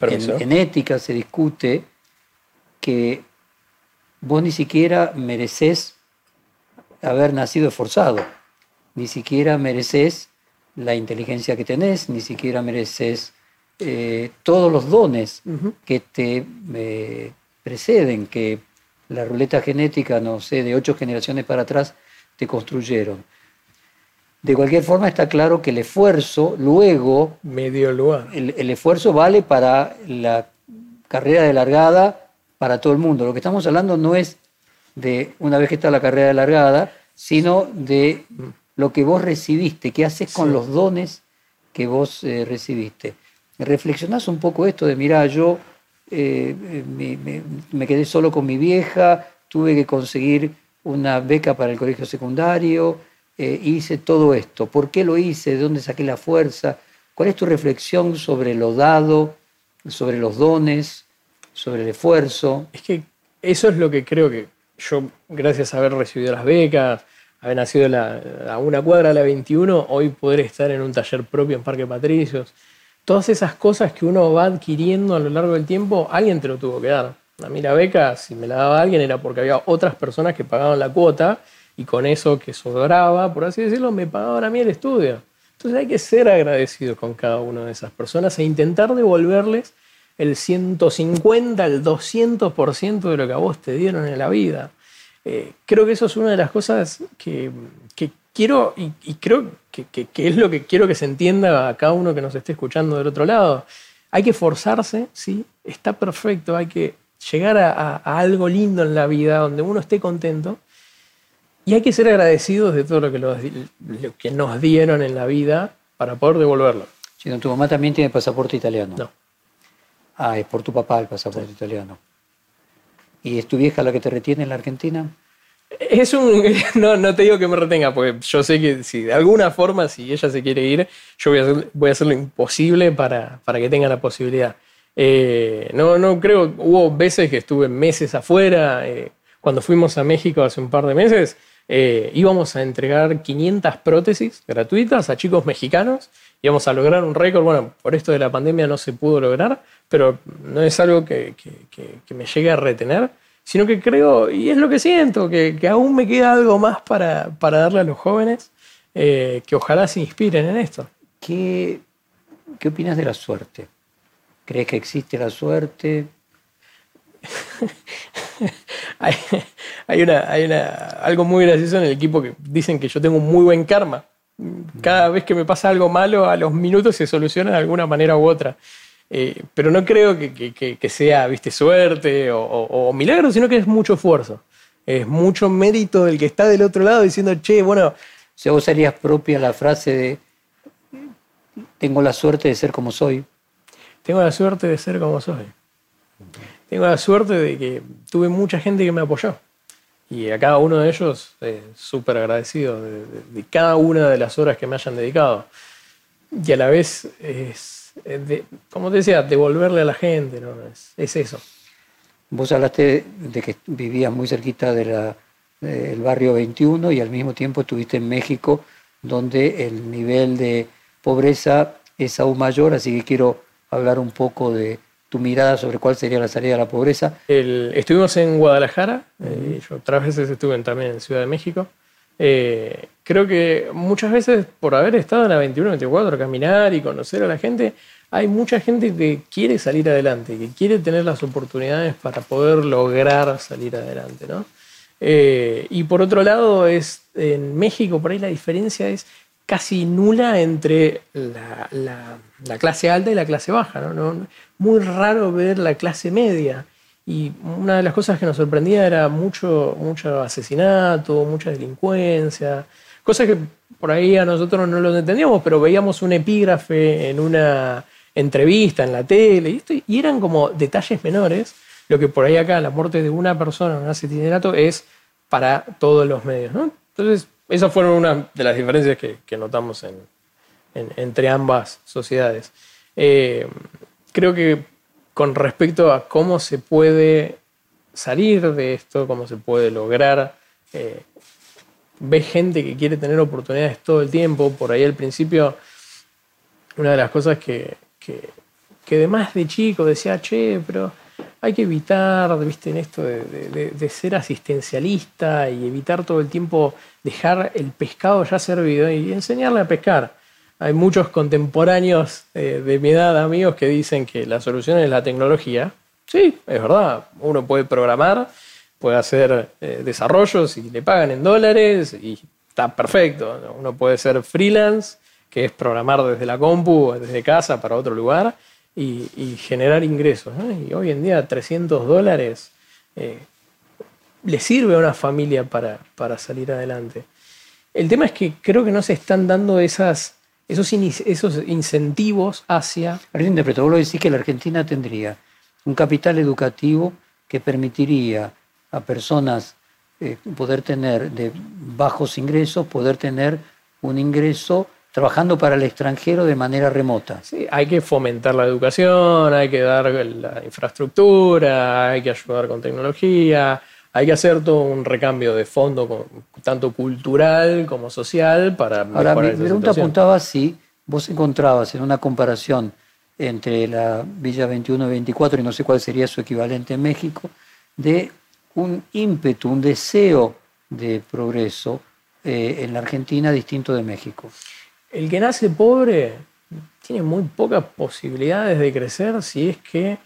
en, en ética se discute que vos ni siquiera mereces haber nacido esforzado, ni siquiera mereces la inteligencia que tenés, ni siquiera mereces eh, todos los dones que te eh, preceden, que la ruleta genética, no sé, de ocho generaciones para atrás te construyeron. De cualquier forma está claro que el esfuerzo luego medio lugar. el, el esfuerzo vale para la carrera de largada para todo el mundo. Lo que estamos hablando no es de una vez que está la carrera de largada, sino de lo que vos recibiste, qué haces con Sí. los dones que vos eh, recibiste. ¿Reflexionás un poco esto de, mira, yo eh, eh, me, me- me quedé solo con mi vieja, tuve que conseguir una beca para el colegio secundario, eh, hice todo esto. ¿Por qué lo hice? ¿De dónde saqué la fuerza? ¿Cuál es tu reflexión sobre lo dado, sobre los dones, sobre el esfuerzo? Es que eso es lo que creo que yo, gracias a haber recibido las becas, haber nacido la- a una cuadra de la 21, hoy poder estar en un taller propio en Parque Patricios. Todas esas cosas que uno va adquiriendo a lo largo del tiempo, alguien te lo tuvo que dar. A mí la beca, si me la daba alguien, era porque había otras personas que pagaban la cuota y con eso que sobraba, por así decirlo, me pagaban a mí el estudio. Entonces hay que ser agradecidos con cada una de esas personas e intentar devolverles el 150, el 200% de lo que a vos te dieron en la vida. Eh, creo que eso es una de las cosas que, que quiero y, y creo que, que- que es lo que quiero que se entienda a cada uno que nos esté escuchando del otro lado. Hay que forzarse, ¿sí? Está perfecto, hay que llegar a, a- a algo lindo en la vida donde uno esté contento y hay que ser agradecidos de todo lo que, los lo que nos dieron en la vida para poder devolverlo. Chino, tu mamá también tiene pasaporte italiano. No. Ah, es por tu papá el pasaporte italiano. ¿Y es tu vieja la que te retiene en la Argentina? Es un. No, no te digo que me retenga, porque yo sé que si de alguna forma, si ella se quiere ir, yo voy a hacer, voy a hacer lo imposible para, para que tenga la posibilidad. Eh, no, no creo. Hubo veces que estuve meses afuera. eh, cuando fuimos a México hace un par de meses, eh, íbamos a entregar 500 prótesis gratuitas a chicos mexicanos. Íbamos a lograr un récord. Bueno, por esto de la pandemia no se pudo lograr, pero no es algo que, que- que- que me llegue a retener sino que creo, y es lo que siento, que, que aún me queda algo más para, para darle a los jóvenes eh, que ojalá se inspiren en esto. ¿Qué, ¿Qué opinas de la suerte? ¿Crees que existe la suerte? Hay, hay una, hay una, algo muy gracioso en el equipo que dicen que yo tengo muy buen karma. Cada vez que me pasa algo malo, a los minutos se soluciona de alguna manera u otra. Eh, pero no creo que, que- que- sea, viste, suerte o, o- o milagro, sino que es mucho esfuerzo. Es mucho mérito del que está del otro lado diciendo, che, bueno, sea, vos harías propia la frase de tengo la suerte de ser como soy. Tengo la suerte de ser como soy. Tengo la suerte de que tuve mucha gente que me apoyó. Y a cada uno de ellos, eh, súper agradecido de, de- de cada una de las horas que me hayan dedicado. Y a la vez, es de- como te decía, devolverle a la gente, ¿no? Es, es eso. Vos hablaste de que vivías muy cerquita de del barrio 21 y al mismo tiempo estuviste en México, donde el nivel de pobreza es aún mayor, así que quiero hablar un poco de tu mirada sobre cuál sería la salida de la pobreza. El- estuvimos en Guadalajara, eh, yo otras veces estuve en- también en Ciudad de México. Eh, creo que muchas veces por haber estado en la 21, 24, caminar y conocer a la gente, hay mucha gente que quiere salir adelante, que quiere tener las oportunidades para poder lograr salir adelante, ¿no? Eh, y por otro lado, es, en México por ahí la diferencia es casi nula entre la, la- la clase alta y la clase baja. No- muy raro ver la clase media. Y una de las cosas que nos sorprendía era mucho, mucho asesinato, mucha delincuencia, cosas que por ahí a nosotros no lo entendíamos, pero veíamos un epígrafe en una entrevista en la tele y, esto, y eran como detalles menores, lo que por ahí acá la muerte de una persona en un asesinato es para todos los medios. Entonces, esas fueron una de las diferencias que, notamos en, en- entre ambas sociedades. Eh, creo que con respecto a cómo se puede salir de esto, cómo se puede lograr, eh, ves gente que quiere tener oportunidades todo el tiempo. Por ahí al principio, una de las cosas que, que, que de más de chico decía, che, pero hay que evitar, viste, en esto de- de ser asistencialista y evitar todo el tiempo dejar el pescado ya servido y enseñarle a pescar. Hay muchos contemporáneos eh, de mi edad, amigos, que dicen que la solución es la tecnología. Sí, es verdad. Uno puede programar, puede hacer eh, desarrollos y le pagan en dólares y está perfecto. ¿no? Uno puede ser freelance, que es programar desde la compu, desde casa para otro lugar y, generar ingresos. Y hoy en día 300 dólares eh, le sirve a una familia para, para salir adelante. El tema es que creo que no se están dando esas, esos, esos incentivos hacia... A ver, interpreto, vos lo decís que la Argentina tendría un capital educativo que permitiría a personas eh, poder tener de bajos ingresos, poder tener un ingreso trabajando para el extranjero de manera remota. Sí, hay que fomentar la educación, hay que dar la infraestructura, hay que ayudar con tecnología, hay que hacer todo un recambio de fondo, tanto cultural como social, para Ahora, mi pregunta apuntaba si vos encontrabas en una comparación entre la Villa 21 y 24, y no sé cuál sería su equivalente en México, de un ímpetu, un deseo de progreso eh, en la Argentina distinto de México. El que nace pobre tiene muy pocas posibilidades de crecer si es que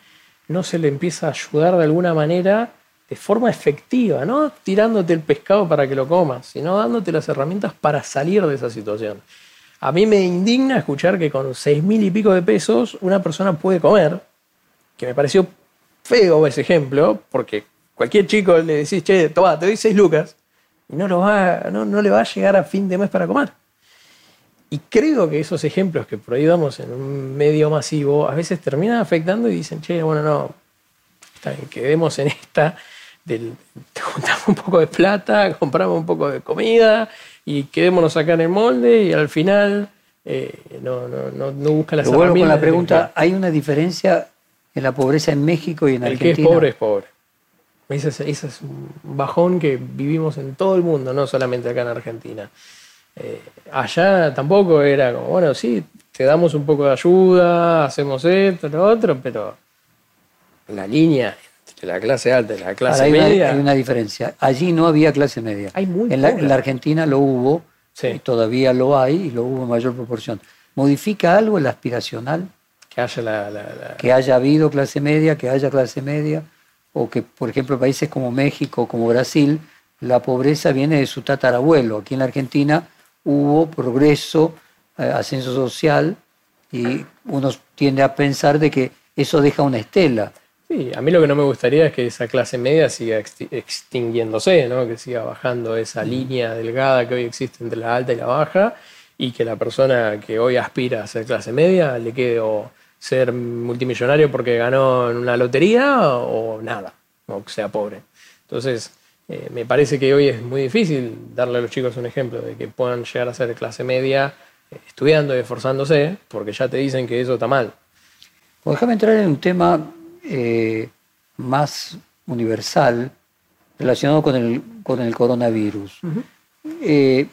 no se le empieza a ayudar de alguna manera de forma efectiva, no tirándote el pescado para que lo comas, sino dándote las herramientas para salir de esa situación. A mí me indigna escuchar que con seis mil y pico de pesos una persona puede comer, que me pareció feo ese ejemplo, porque cualquier chico le decís, che, toma, te doy seis lucas, y no, lo va, no, no le va a llegar a fin de mes para comer. Y creo que esos ejemplos que damos en un medio masivo a veces terminan afectando y dicen, che, bueno, no, quedemos en esta, del, juntamos un poco de plata, compramos un poco de comida y quedémonos acá en el molde y al final eh, no, no, no, no, busca las Pero con la pregunta, ¿hay una diferencia en la pobreza en México y en Argentina? El que es pobre es pobre. Ese es, es, un bajón que vivimos en todo el mundo, no solamente acá en Argentina. Eh, allá tampoco era como, bueno, sí, te damos un poco de ayuda, hacemos esto, lo otro, pero la línea entre la clase alta y la clase media. hay una diferencia. Allí no había clase media. Hay muy en, la, en, la, Argentina lo hubo, y todavía lo hay, y lo hubo en mayor proporción. ¿Modifica algo el aspiracional? Que haya, la, que haya habido clase media, que haya clase media, o que, por ejemplo, países como México, como Brasil, la pobreza viene de su tatarabuelo. Aquí en la Argentina hubo progreso, eh, ascenso social, y uno tiende a pensar de que eso deja una estela. Sí, a mí lo que no me gustaría es que esa clase media siga extinguiéndose, ¿no? que siga bajando esa línea delgada que hoy existe entre la alta y la baja y que la persona que hoy aspira a ser clase media le quede o ser multimillonario porque ganó en una lotería o nada, o que sea pobre. Entonces, eh, me parece que hoy es muy difícil darle a los chicos un ejemplo de que puedan llegar a ser clase media eh, estudiando y esforzándose, porque ya te dicen que eso está mal. Pues déjame entrar en un tema eh, más universal relacionado con el, con el coronavirus. Eh,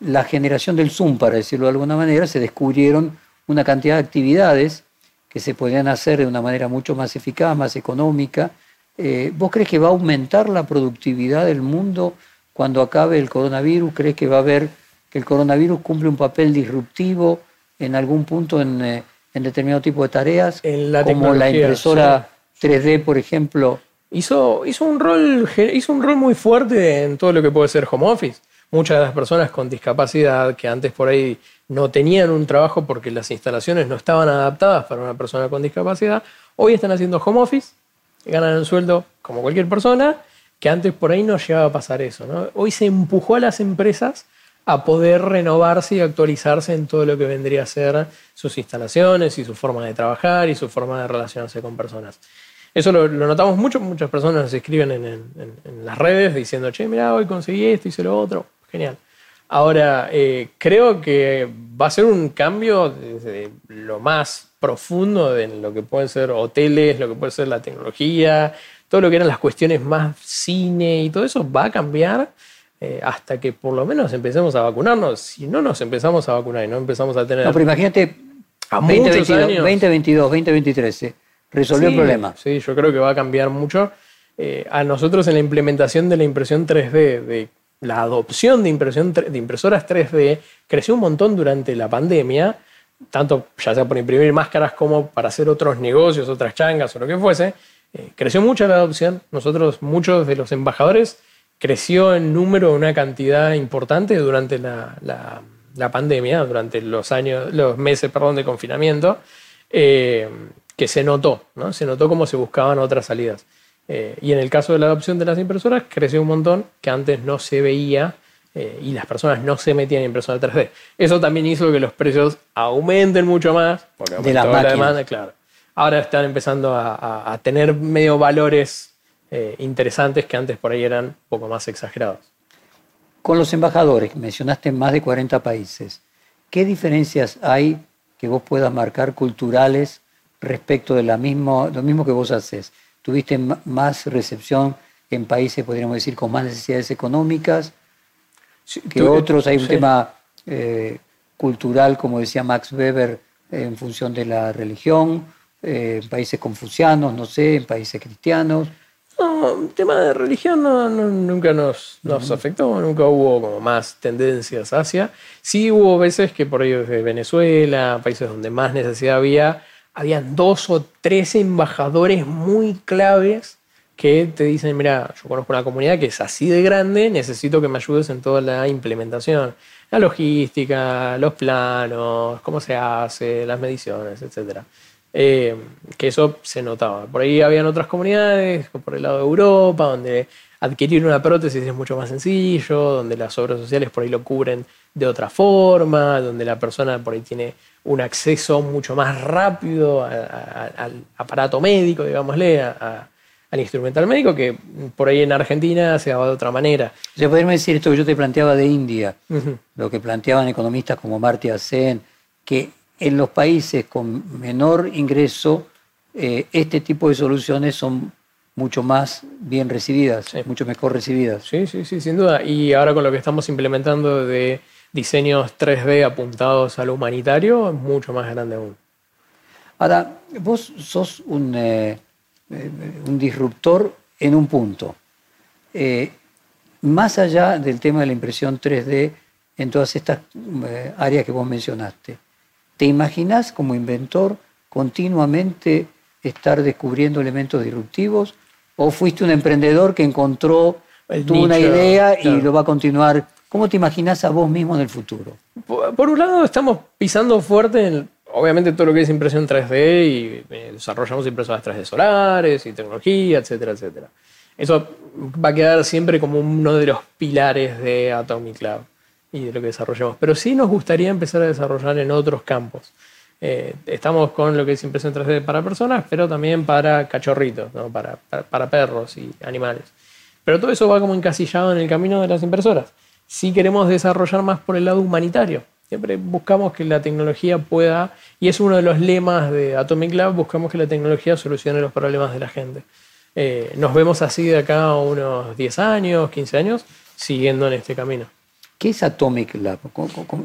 la generación del Zoom, para decirlo de alguna manera, se descubrieron una cantidad de actividades que se podían hacer de una manera mucho más eficaz, más económica. Eh, ¿Vos crees que va a aumentar la productividad del mundo cuando acabe el coronavirus? ¿Crees que va a haber que el coronavirus cumple un papel disruptivo en algún punto en en determinado tipo de tareas, como la impresora 3D, por ejemplo. Hizo, hizo, un rol, hizo un rol muy fuerte en todo lo que puede ser home office. Muchas de las personas con discapacidad que antes por ahí no tenían un trabajo porque las instalaciones no estaban adaptadas para una persona con discapacidad, hoy están haciendo home office, ganan un sueldo como cualquier persona, que antes por ahí no llegaba a pasar eso. ¿no? Hoy se empujó a las empresas a poder renovarse y actualizarse en todo lo que vendría a ser sus instalaciones y su forma de trabajar y su forma de relacionarse con personas. Eso lo, notamos mucho, muchas personas nos escriben en, las redes diciendo, che, mira, hoy conseguí esto, hice lo otro, genial. Ahora, eh, creo que va a ser un cambio desde lo más profundo de lo que pueden ser hoteles, lo que puede ser la tecnología, todo lo que eran las cuestiones más cine y todo eso va a cambiar eh, hasta que por lo menos empecemos a vacunarnos. Si no nos empezamos a vacunar y no empezamos a tener... No, pero imagínate, 2022, 2022, 2023, resolvió el problema. Sí, yo creo que va a cambiar mucho. Eh, a nosotros en la implementación de la impresión 3D, de la adopción de, impresión, de impresoras 3D, creció un montón durante la pandemia, tanto ya sea por imprimir máscaras como para hacer otros negocios, otras changas o lo que fuese. Eh, creció mucho la adopción. Nosotros, muchos de los embajadores, creció en número una cantidad importante durante la, la, pandemia, durante los años, los meses perdón, de confinamiento, eh, que se notó, ¿no? Se notó cómo se buscaban otras salidas. Eh, y en el caso de la adopción de las impresoras, creció un montón, que antes no se veía eh, y las personas no se metían en impresora 3D. Eso también hizo que los precios aumenten mucho más, porque de la, la demanda, claro. ahora están empezando a, a tener medio valores eh, interesantes que antes por ahí eran un poco más exagerados. Con los embajadores, mencionaste más de 40 países, ¿qué diferencias hay que vos puedas marcar culturales respecto de la mismo, lo mismo que vos haces? ¿Tuviste más recepción en países, podríamos decir, con más necesidades económicas que otros? Hay un tema eh, cultural, como decía Max Weber, en función de la religión, eh, en países confucianos, no sé, en países cristianos. No, el tema de religión nunca nos, nos afectó, nunca hubo como más tendencias hacia. Sí hubo veces que por ahí desde Venezuela, países donde más necesidad había, habían dos o tres embajadores muy claves que te dicen, mira, yo conozco una comunidad que es así de grande, necesito que me ayudes en toda la implementación, la logística, los planos, cómo se hace, las mediciones, etcétera. Eh, que eso se notaba. Por ahí habían otras comunidades, por el lado de Europa, donde adquirir una prótesis es mucho más sencillo, donde las obras sociales por ahí lo cubren de otra forma, donde la persona por ahí tiene un acceso mucho más rápido al aparato médico, digámosle, al instrumental médico, que por ahí en Argentina se daba de otra manera. Se podría decir esto que yo te planteaba de India, lo que planteaban economistas como Marty Sen, que en los países con menor ingreso, eh, este tipo de soluciones son mucho más bien recibidas, mucho mejor recibidas. Sí, sí, sí, sin duda. Y ahora con lo que estamos implementando de diseños 3D apuntados a lo humanitario, es mucho más grande aún. Ahora, vos sos un, eh, eh, un disruptor en un punto. más allá del tema de la impresión 3D en todas estas áreas que vos mencionaste, ¿Te imaginas como inventor continuamente estar descubriendo elementos disruptivos? ¿O fuiste un emprendedor que encontró, tuvo una idea y lo va a continuar? ¿Cómo te imaginas a vos mismo en el futuro? Por, un lado, estamos pisando fuerte en, obviamente, todo lo que es impresión 3D y eh, desarrollamos impresoras 3D solares y tecnología, etcétera, etcétera. Eso va a quedar siempre como uno de los pilares de Atomic Lab y de lo que desarrollamos. Pero sí nos gustaría empezar a desarrollar en otros campos. Eh, estamos con lo que es impresión 3D para personas, pero también para cachorritos, ¿no? para, para, perros y animales. Pero todo eso va como encasillado en el camino de las impresoras. Si queremos desarrollar más por el lado humanitario, siempre buscamos que la tecnología pueda, y es uno de los lemas de Atomic Lab, buscamos que la tecnología solucione los problemas de la gente. Eh, nos vemos así de acá unos 10 años, 15 años, siguiendo en este camino. ¿Qué es Atomic Lab?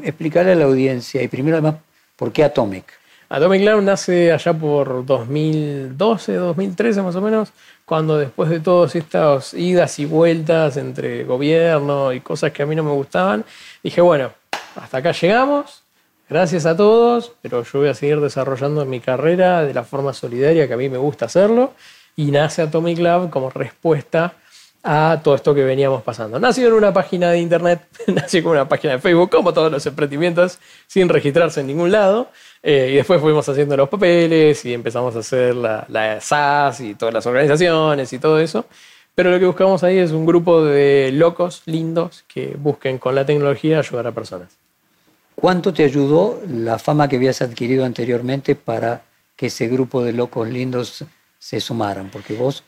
Explicarle a la audiencia y primero además, ¿por qué Atomic? Atomic Lab nace allá por 2012, 2013 más o menos, cuando después de todas estas idas y vueltas entre gobierno y cosas que a mí no me gustaban, dije, bueno, hasta acá llegamos, gracias a todos, pero yo voy a seguir desarrollando mi carrera de la forma solidaria que a mí me gusta hacerlo, y nace Atomic Lab como respuesta a todo esto que veníamos pasando. Nació en una página de internet, nació con una página de Facebook, como todos los emprendimientos, sin registrarse en ningún lado. Eh, y después fuimos haciendo los papeles y empezamos a hacer la, la SAS y todas las organizaciones y todo eso. Pero lo que buscamos ahí es un grupo de locos lindos que busquen con la tecnología ayudar a personas. ¿Cuánto te ayudó la fama que habías adquirido anteriormente para que ese grupo de locos lindos se sumaran? Porque vos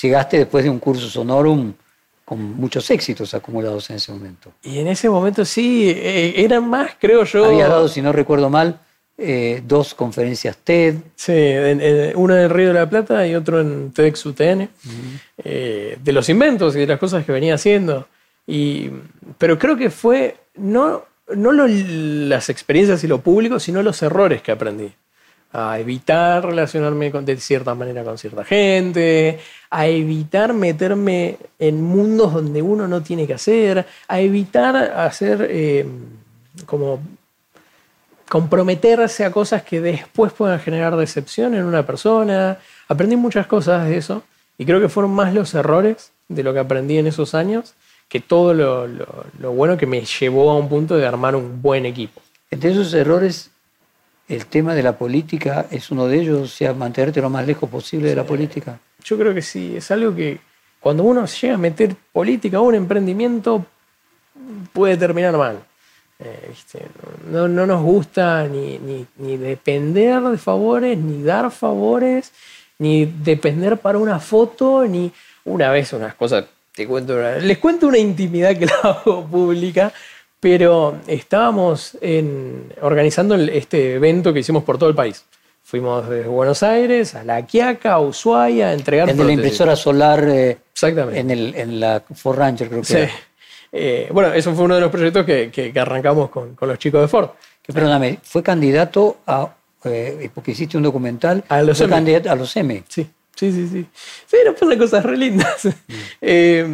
llegaste después de un curso sonorum con muchos éxitos acumulados en ese momento. Y en ese momento sí, eh, eran más, creo yo. Había dado, si no recuerdo mal, eh, dos conferencias TED. Sí, una en Río de la Plata y otro en TEDx UTN, eh, de los inventos y de las cosas que venía haciendo. Y, pero creo que fue no, no las experiencias y lo público, sino los errores que aprendí a evitar relacionarme de cierta manera con cierta gente, a evitar meterme en mundos donde uno no tiene que hacer, a evitar hacer eh, como comprometerse a cosas que después puedan generar decepción en una persona. Aprendí muchas cosas de eso y creo que fueron más los errores de lo que aprendí en esos años que todo lo, lo bueno que me llevó a un punto de armar un buen equipo. Entre esos errores el tema de la política es uno de ellos, o sea, mantenerte lo más lejos posible de la política. Yo creo que sí, es algo que cuando uno llega a meter política o un emprendimiento puede terminar mal. Eh, ¿viste? No, no nos gusta ni, ni- ni depender de favores, ni dar favores, ni depender para una foto, ni una vez unas cosas, te cuento una- les cuento una intimidad que la hago pública, pero estábamos en- organizando este evento que hicimos por todo el país. Fuimos desde Buenos Aires a La Quiaca, a Ushuaia, a entregar El de la impresora solar eh, Exactamente. en, el, en la Ford Ranger, creo que Sí. era. Eh, bueno, eso fue uno de los proyectos que, que- que arrancamos con, con los chicos de Ford. Que, perdóname, fue candidato a, eh, porque hiciste un documental, A los fue candidato a los M. Sí, sí, sí, sí. Sí, nos pasan cosas re lindas. Eh,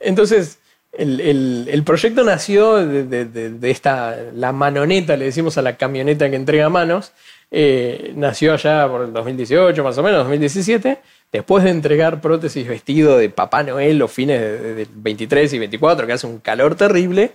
entonces, el, el- el proyecto nació de, de- de- esta, la manoneta, le decimos a la camioneta que entrega manos, eh, nació allá por el 2018, más o menos, 2017, después de entregar prótesis vestido de Papá Noel los fines de- de- del 23 y 24, que hace un calor terrible.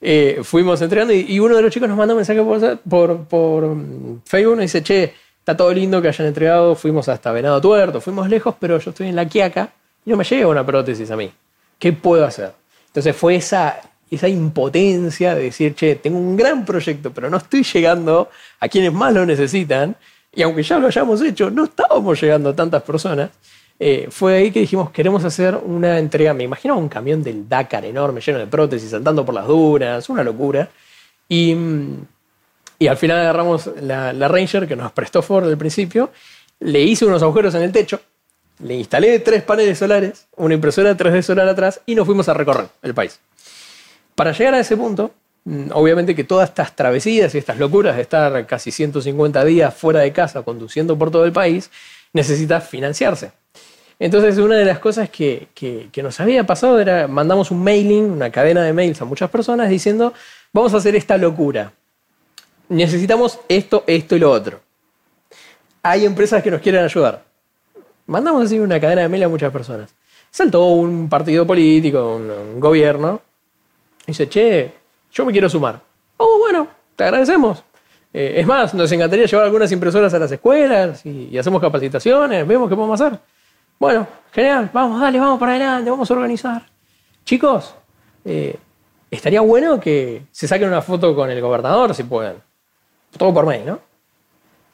eh, fuimos entregando y, uno de los chicos nos mandó un mensaje por, por, por mm, Facebook y dice, che, está todo lindo que hayan entregado, fuimos hasta Venado Tuerto, fuimos lejos, pero yo estoy en la Quiaca y no me llega una prótesis a mí. ¿Qué puedo hacer? Entonces fue esa, esa impotencia de decir, che, tengo un gran proyecto, pero no estoy llegando a quienes más lo necesitan, y aunque ya lo hayamos hecho, no estábamos llegando a tantas personas. Eh, fue ahí que dijimos, queremos hacer una entrega, me imagino un camión del Dakar enorme, lleno de prótesis, saltando por las dunas, una locura. Y, y al final agarramos la, la Ranger que nos prestó Ford al principio, le hice unos agujeros en el techo, le instalé tres paneles solares, una impresora 3D solar atrás y nos fuimos a recorrer el país. Para llegar a ese punto, mm, obviamente que todas estas travesías y estas locuras de estar casi 150 días fuera de casa conduciendo por todo el país, necesita financiarse. Entonces, una de las cosas que, que- nos había pasado era, mandamos un mailing, una cadena de mails a muchas personas diciendo, vamos a hacer esta locura. Necesitamos esto, esto y lo otro. Hay empresas que nos quieren ayudar. Mandamos así una cadena de mail a muchas personas. Saltó un partido político, un, gobierno, y dice, che, yo me quiero sumar. Oh, bueno, te agradecemos. Eh, es más, nos encantaría llevar algunas impresoras a las escuelas y, y hacemos capacitaciones, vemos qué podemos hacer. Bueno, genial, vamos, dale, vamos para adelante, vamos a organizar. Chicos, eh, estaría bueno que se saquen una foto con el gobernador, si pueden. Todo por mail, ¿no?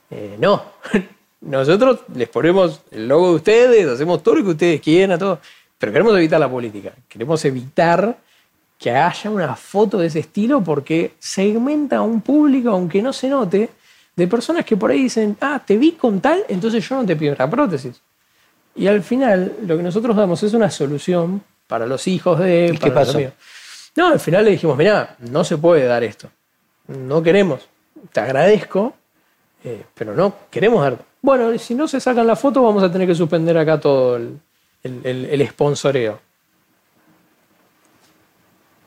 Eh, no. Nosotros les ponemos el logo de ustedes, hacemos todo lo que ustedes quieran, todo. Pero queremos evitar la política. Queremos evitar que haya una foto de ese estilo porque segmenta a un público, aunque no se note, de personas que por ahí dicen, ah, te vi con tal, entonces yo no te pido la prótesis. Y al final, lo que nosotros damos es una solución para los hijos de. ¿Y para qué los pasó? amigos. No, al final le dijimos, mira, no se puede dar esto. No queremos. Te agradezco, eh, pero no queremos dar. Bueno, si no se sacan la foto, vamos a tener que suspender acá todo el, el, el- el sponsoreo.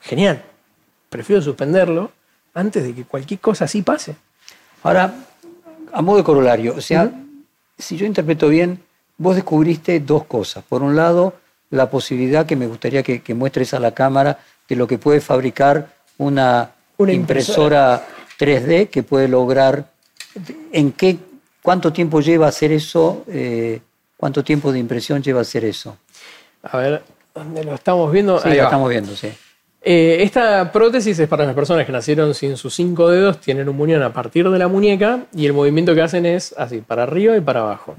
Genial. Prefiero suspenderlo antes de que cualquier cosa así pase. Ahora, a modo de corolario, o sea, si yo interpreto bien, vos descubriste dos cosas. Por un lado, la posibilidad que me gustaría que, que muestres a la cámara de lo que puede fabricar una, Una impresora 3D que puede lograr. ¿En qué, cuánto tiempo lleva hacer eso? Eh, ¿Cuánto tiempo de impresión lleva hacer eso? A ver, ¿dónde lo estamos viendo? Sí, Ahí lo va. estamos viendo, sí. Eh, esta prótesis es para las personas que nacieron sin sus cinco dedos, tienen un muñón a partir de la muñeca y el movimiento que hacen es así, para arriba y para abajo.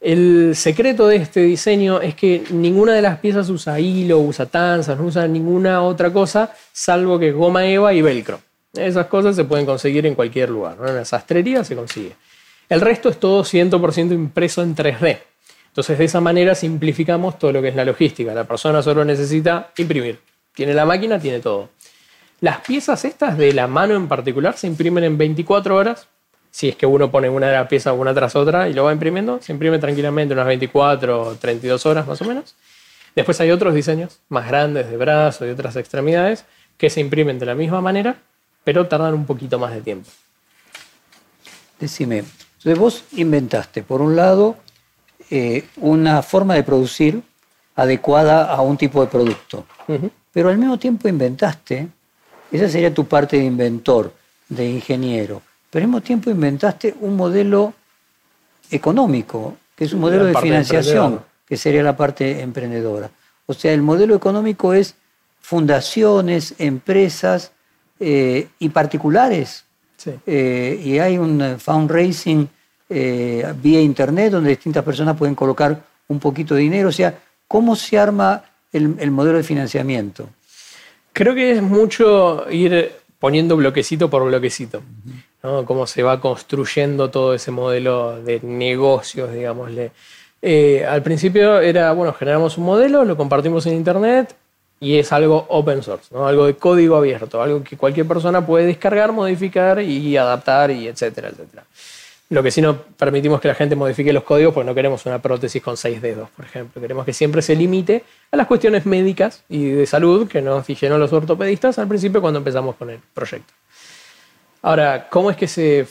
El secreto de este diseño es que ninguna de las piezas usa hilo, usa tanzas, no usa ninguna otra cosa, salvo que goma eva y velcro. Esas cosas se pueden conseguir en cualquier lugar, ¿no? en la sastrería se consigue. El resto es todo 100% impreso en 3D. Entonces, de esa manera simplificamos todo lo que es la logística. La persona solo necesita imprimir. Tiene la máquina, tiene todo. Las piezas estas de la mano en particular se imprimen en 24 horas. Si es que uno pone una de las piezas una tras otra y lo va imprimiendo, se imprime tranquilamente unas 24 o 32 horas más o menos. Después hay otros diseños más grandes de brazo y otras extremidades que se imprimen de la misma manera, pero tardan un poquito más de tiempo. Decime, entonces vos inventaste, por un lado, eh, una forma de producir adecuada a un tipo de producto, pero al mismo tiempo inventaste, esa sería tu parte de inventor, de ingeniero, pero al mismo tiempo inventaste un modelo económico, que es un modelo de financiación, que sería la parte emprendedora. O sea, el modelo económico es fundaciones, empresas eh, y particulares. Sí. Eh, y hay un eh, fundraising eh, vía internet donde distintas personas pueden colocar un poquito de dinero. O sea, ¿cómo se arma el, el modelo de financiamiento? Creo que es mucho ir poniendo bloquecito por bloquecito. Cómo se va construyendo todo ese modelo de negocios, digámosle. Eh, al principio era, bueno, generamos un modelo, lo compartimos en internet y es algo open source, ¿no? algo de código abierto, algo que cualquier persona puede descargar, modificar y adaptar y etcétera, etcétera. Lo que sí no permitimos que la gente modifique los códigos porque no queremos una prótesis con seis dedos, por ejemplo. Queremos que siempre se limite a las cuestiones médicas y de salud que nos dijeron los ortopedistas al principio cuando empezamos con el proyecto. Ahora, ¿cómo es que se,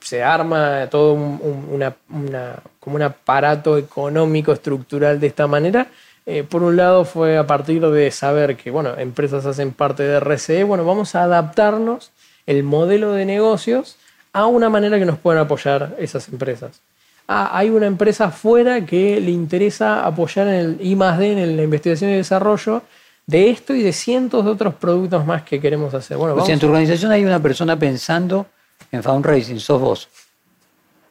se, arma todo un, un- una- una- como un aparato económico estructural de esta manera? Eh, por un lado fue a partir de saber que bueno, empresas hacen parte de RCE, bueno, vamos a adaptarnos el modelo de negocios a una manera que nos puedan apoyar esas empresas. Ah, hay una empresa afuera que le interesa apoyar en el I D, en la investigación y desarrollo de esto y de cientos de otros productos más que queremos hacer. Bueno, O sea, en tu organización hay una persona pensando en fundraising, sos vos.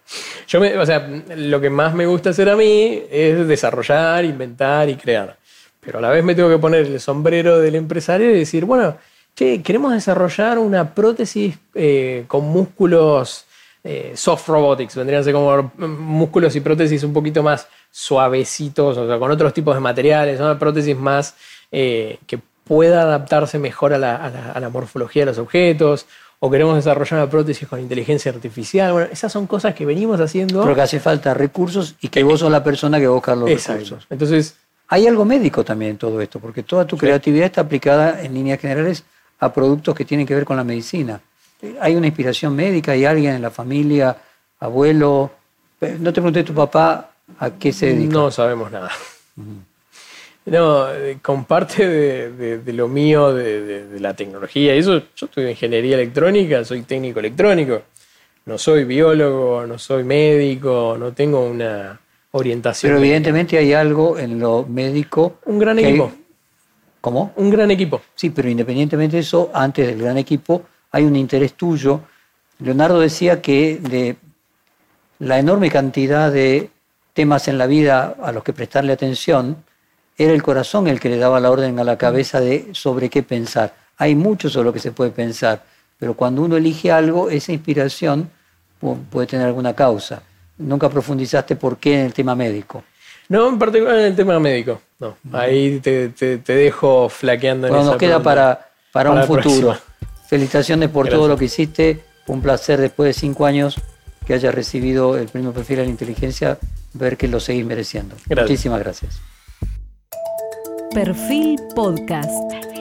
Yo, me- o sea, lo que más me gusta hacer a mí es desarrollar, inventar y crear. Pero a la vez me tengo que poner el sombrero del empresario y decir, bueno, che, queremos desarrollar una prótesis eh, con músculos eh, soft robotics, vendrían a ser como músculos y prótesis un poquito más suavecitos, o sea, con otros tipos de materiales, una prótesis más eh, que pueda adaptarse mejor a la, a la- a la morfología de los objetos, o queremos desarrollar una prótesis con inteligencia artificial. Bueno, esas son cosas que venimos haciendo. Pero que hace falta recursos y que vos sos la persona que busca los Exacto. recursos. Entonces, Hay algo médico también en todo esto, porque toda tu creatividad está aplicada en líneas generales a productos que tienen que ver con la medicina. Hay una inspiración médica, hay alguien en la familia, abuelo. Eh, No te pregunté tu papá a qué se dedica. no sabemos nada. No, eh, con parte de, de- de lo mío, de, la tecnología, y eso, yo estudio ingeniería electrónica, soy técnico electrónico, no soy biólogo, no soy médico, no tengo una orientación. Pero evidentemente hay algo en lo médico. Un gran hay- equipo, ¿Cómo? un gran equipo. Sí, pero independientemente de eso, antes del gran equipo, hay un interés tuyo. Leonardo decía que de la enorme cantidad de temas en la vida a los que prestarle atención, era el corazón el que le daba la orden a la cabeza de sobre qué pensar. Hay mucho sobre lo que se puede pensar, pero cuando uno elige algo, esa inspiración pu- puede tener alguna causa. Nunca profundizaste por qué en el tema médico. No, en particular en el tema médico. No, ahí te, te- te dejo flaqueando en Bueno, esa nos queda para, para, un futuro. próxima. Felicitaciones por Gracias. todo lo que hiciste. Un placer después de cinco años que hayas recibido el premio Perfil a la Inteligencia, ver que lo seguís mereciendo. Gracias. Muchísimas gracias. Perfil Podcast.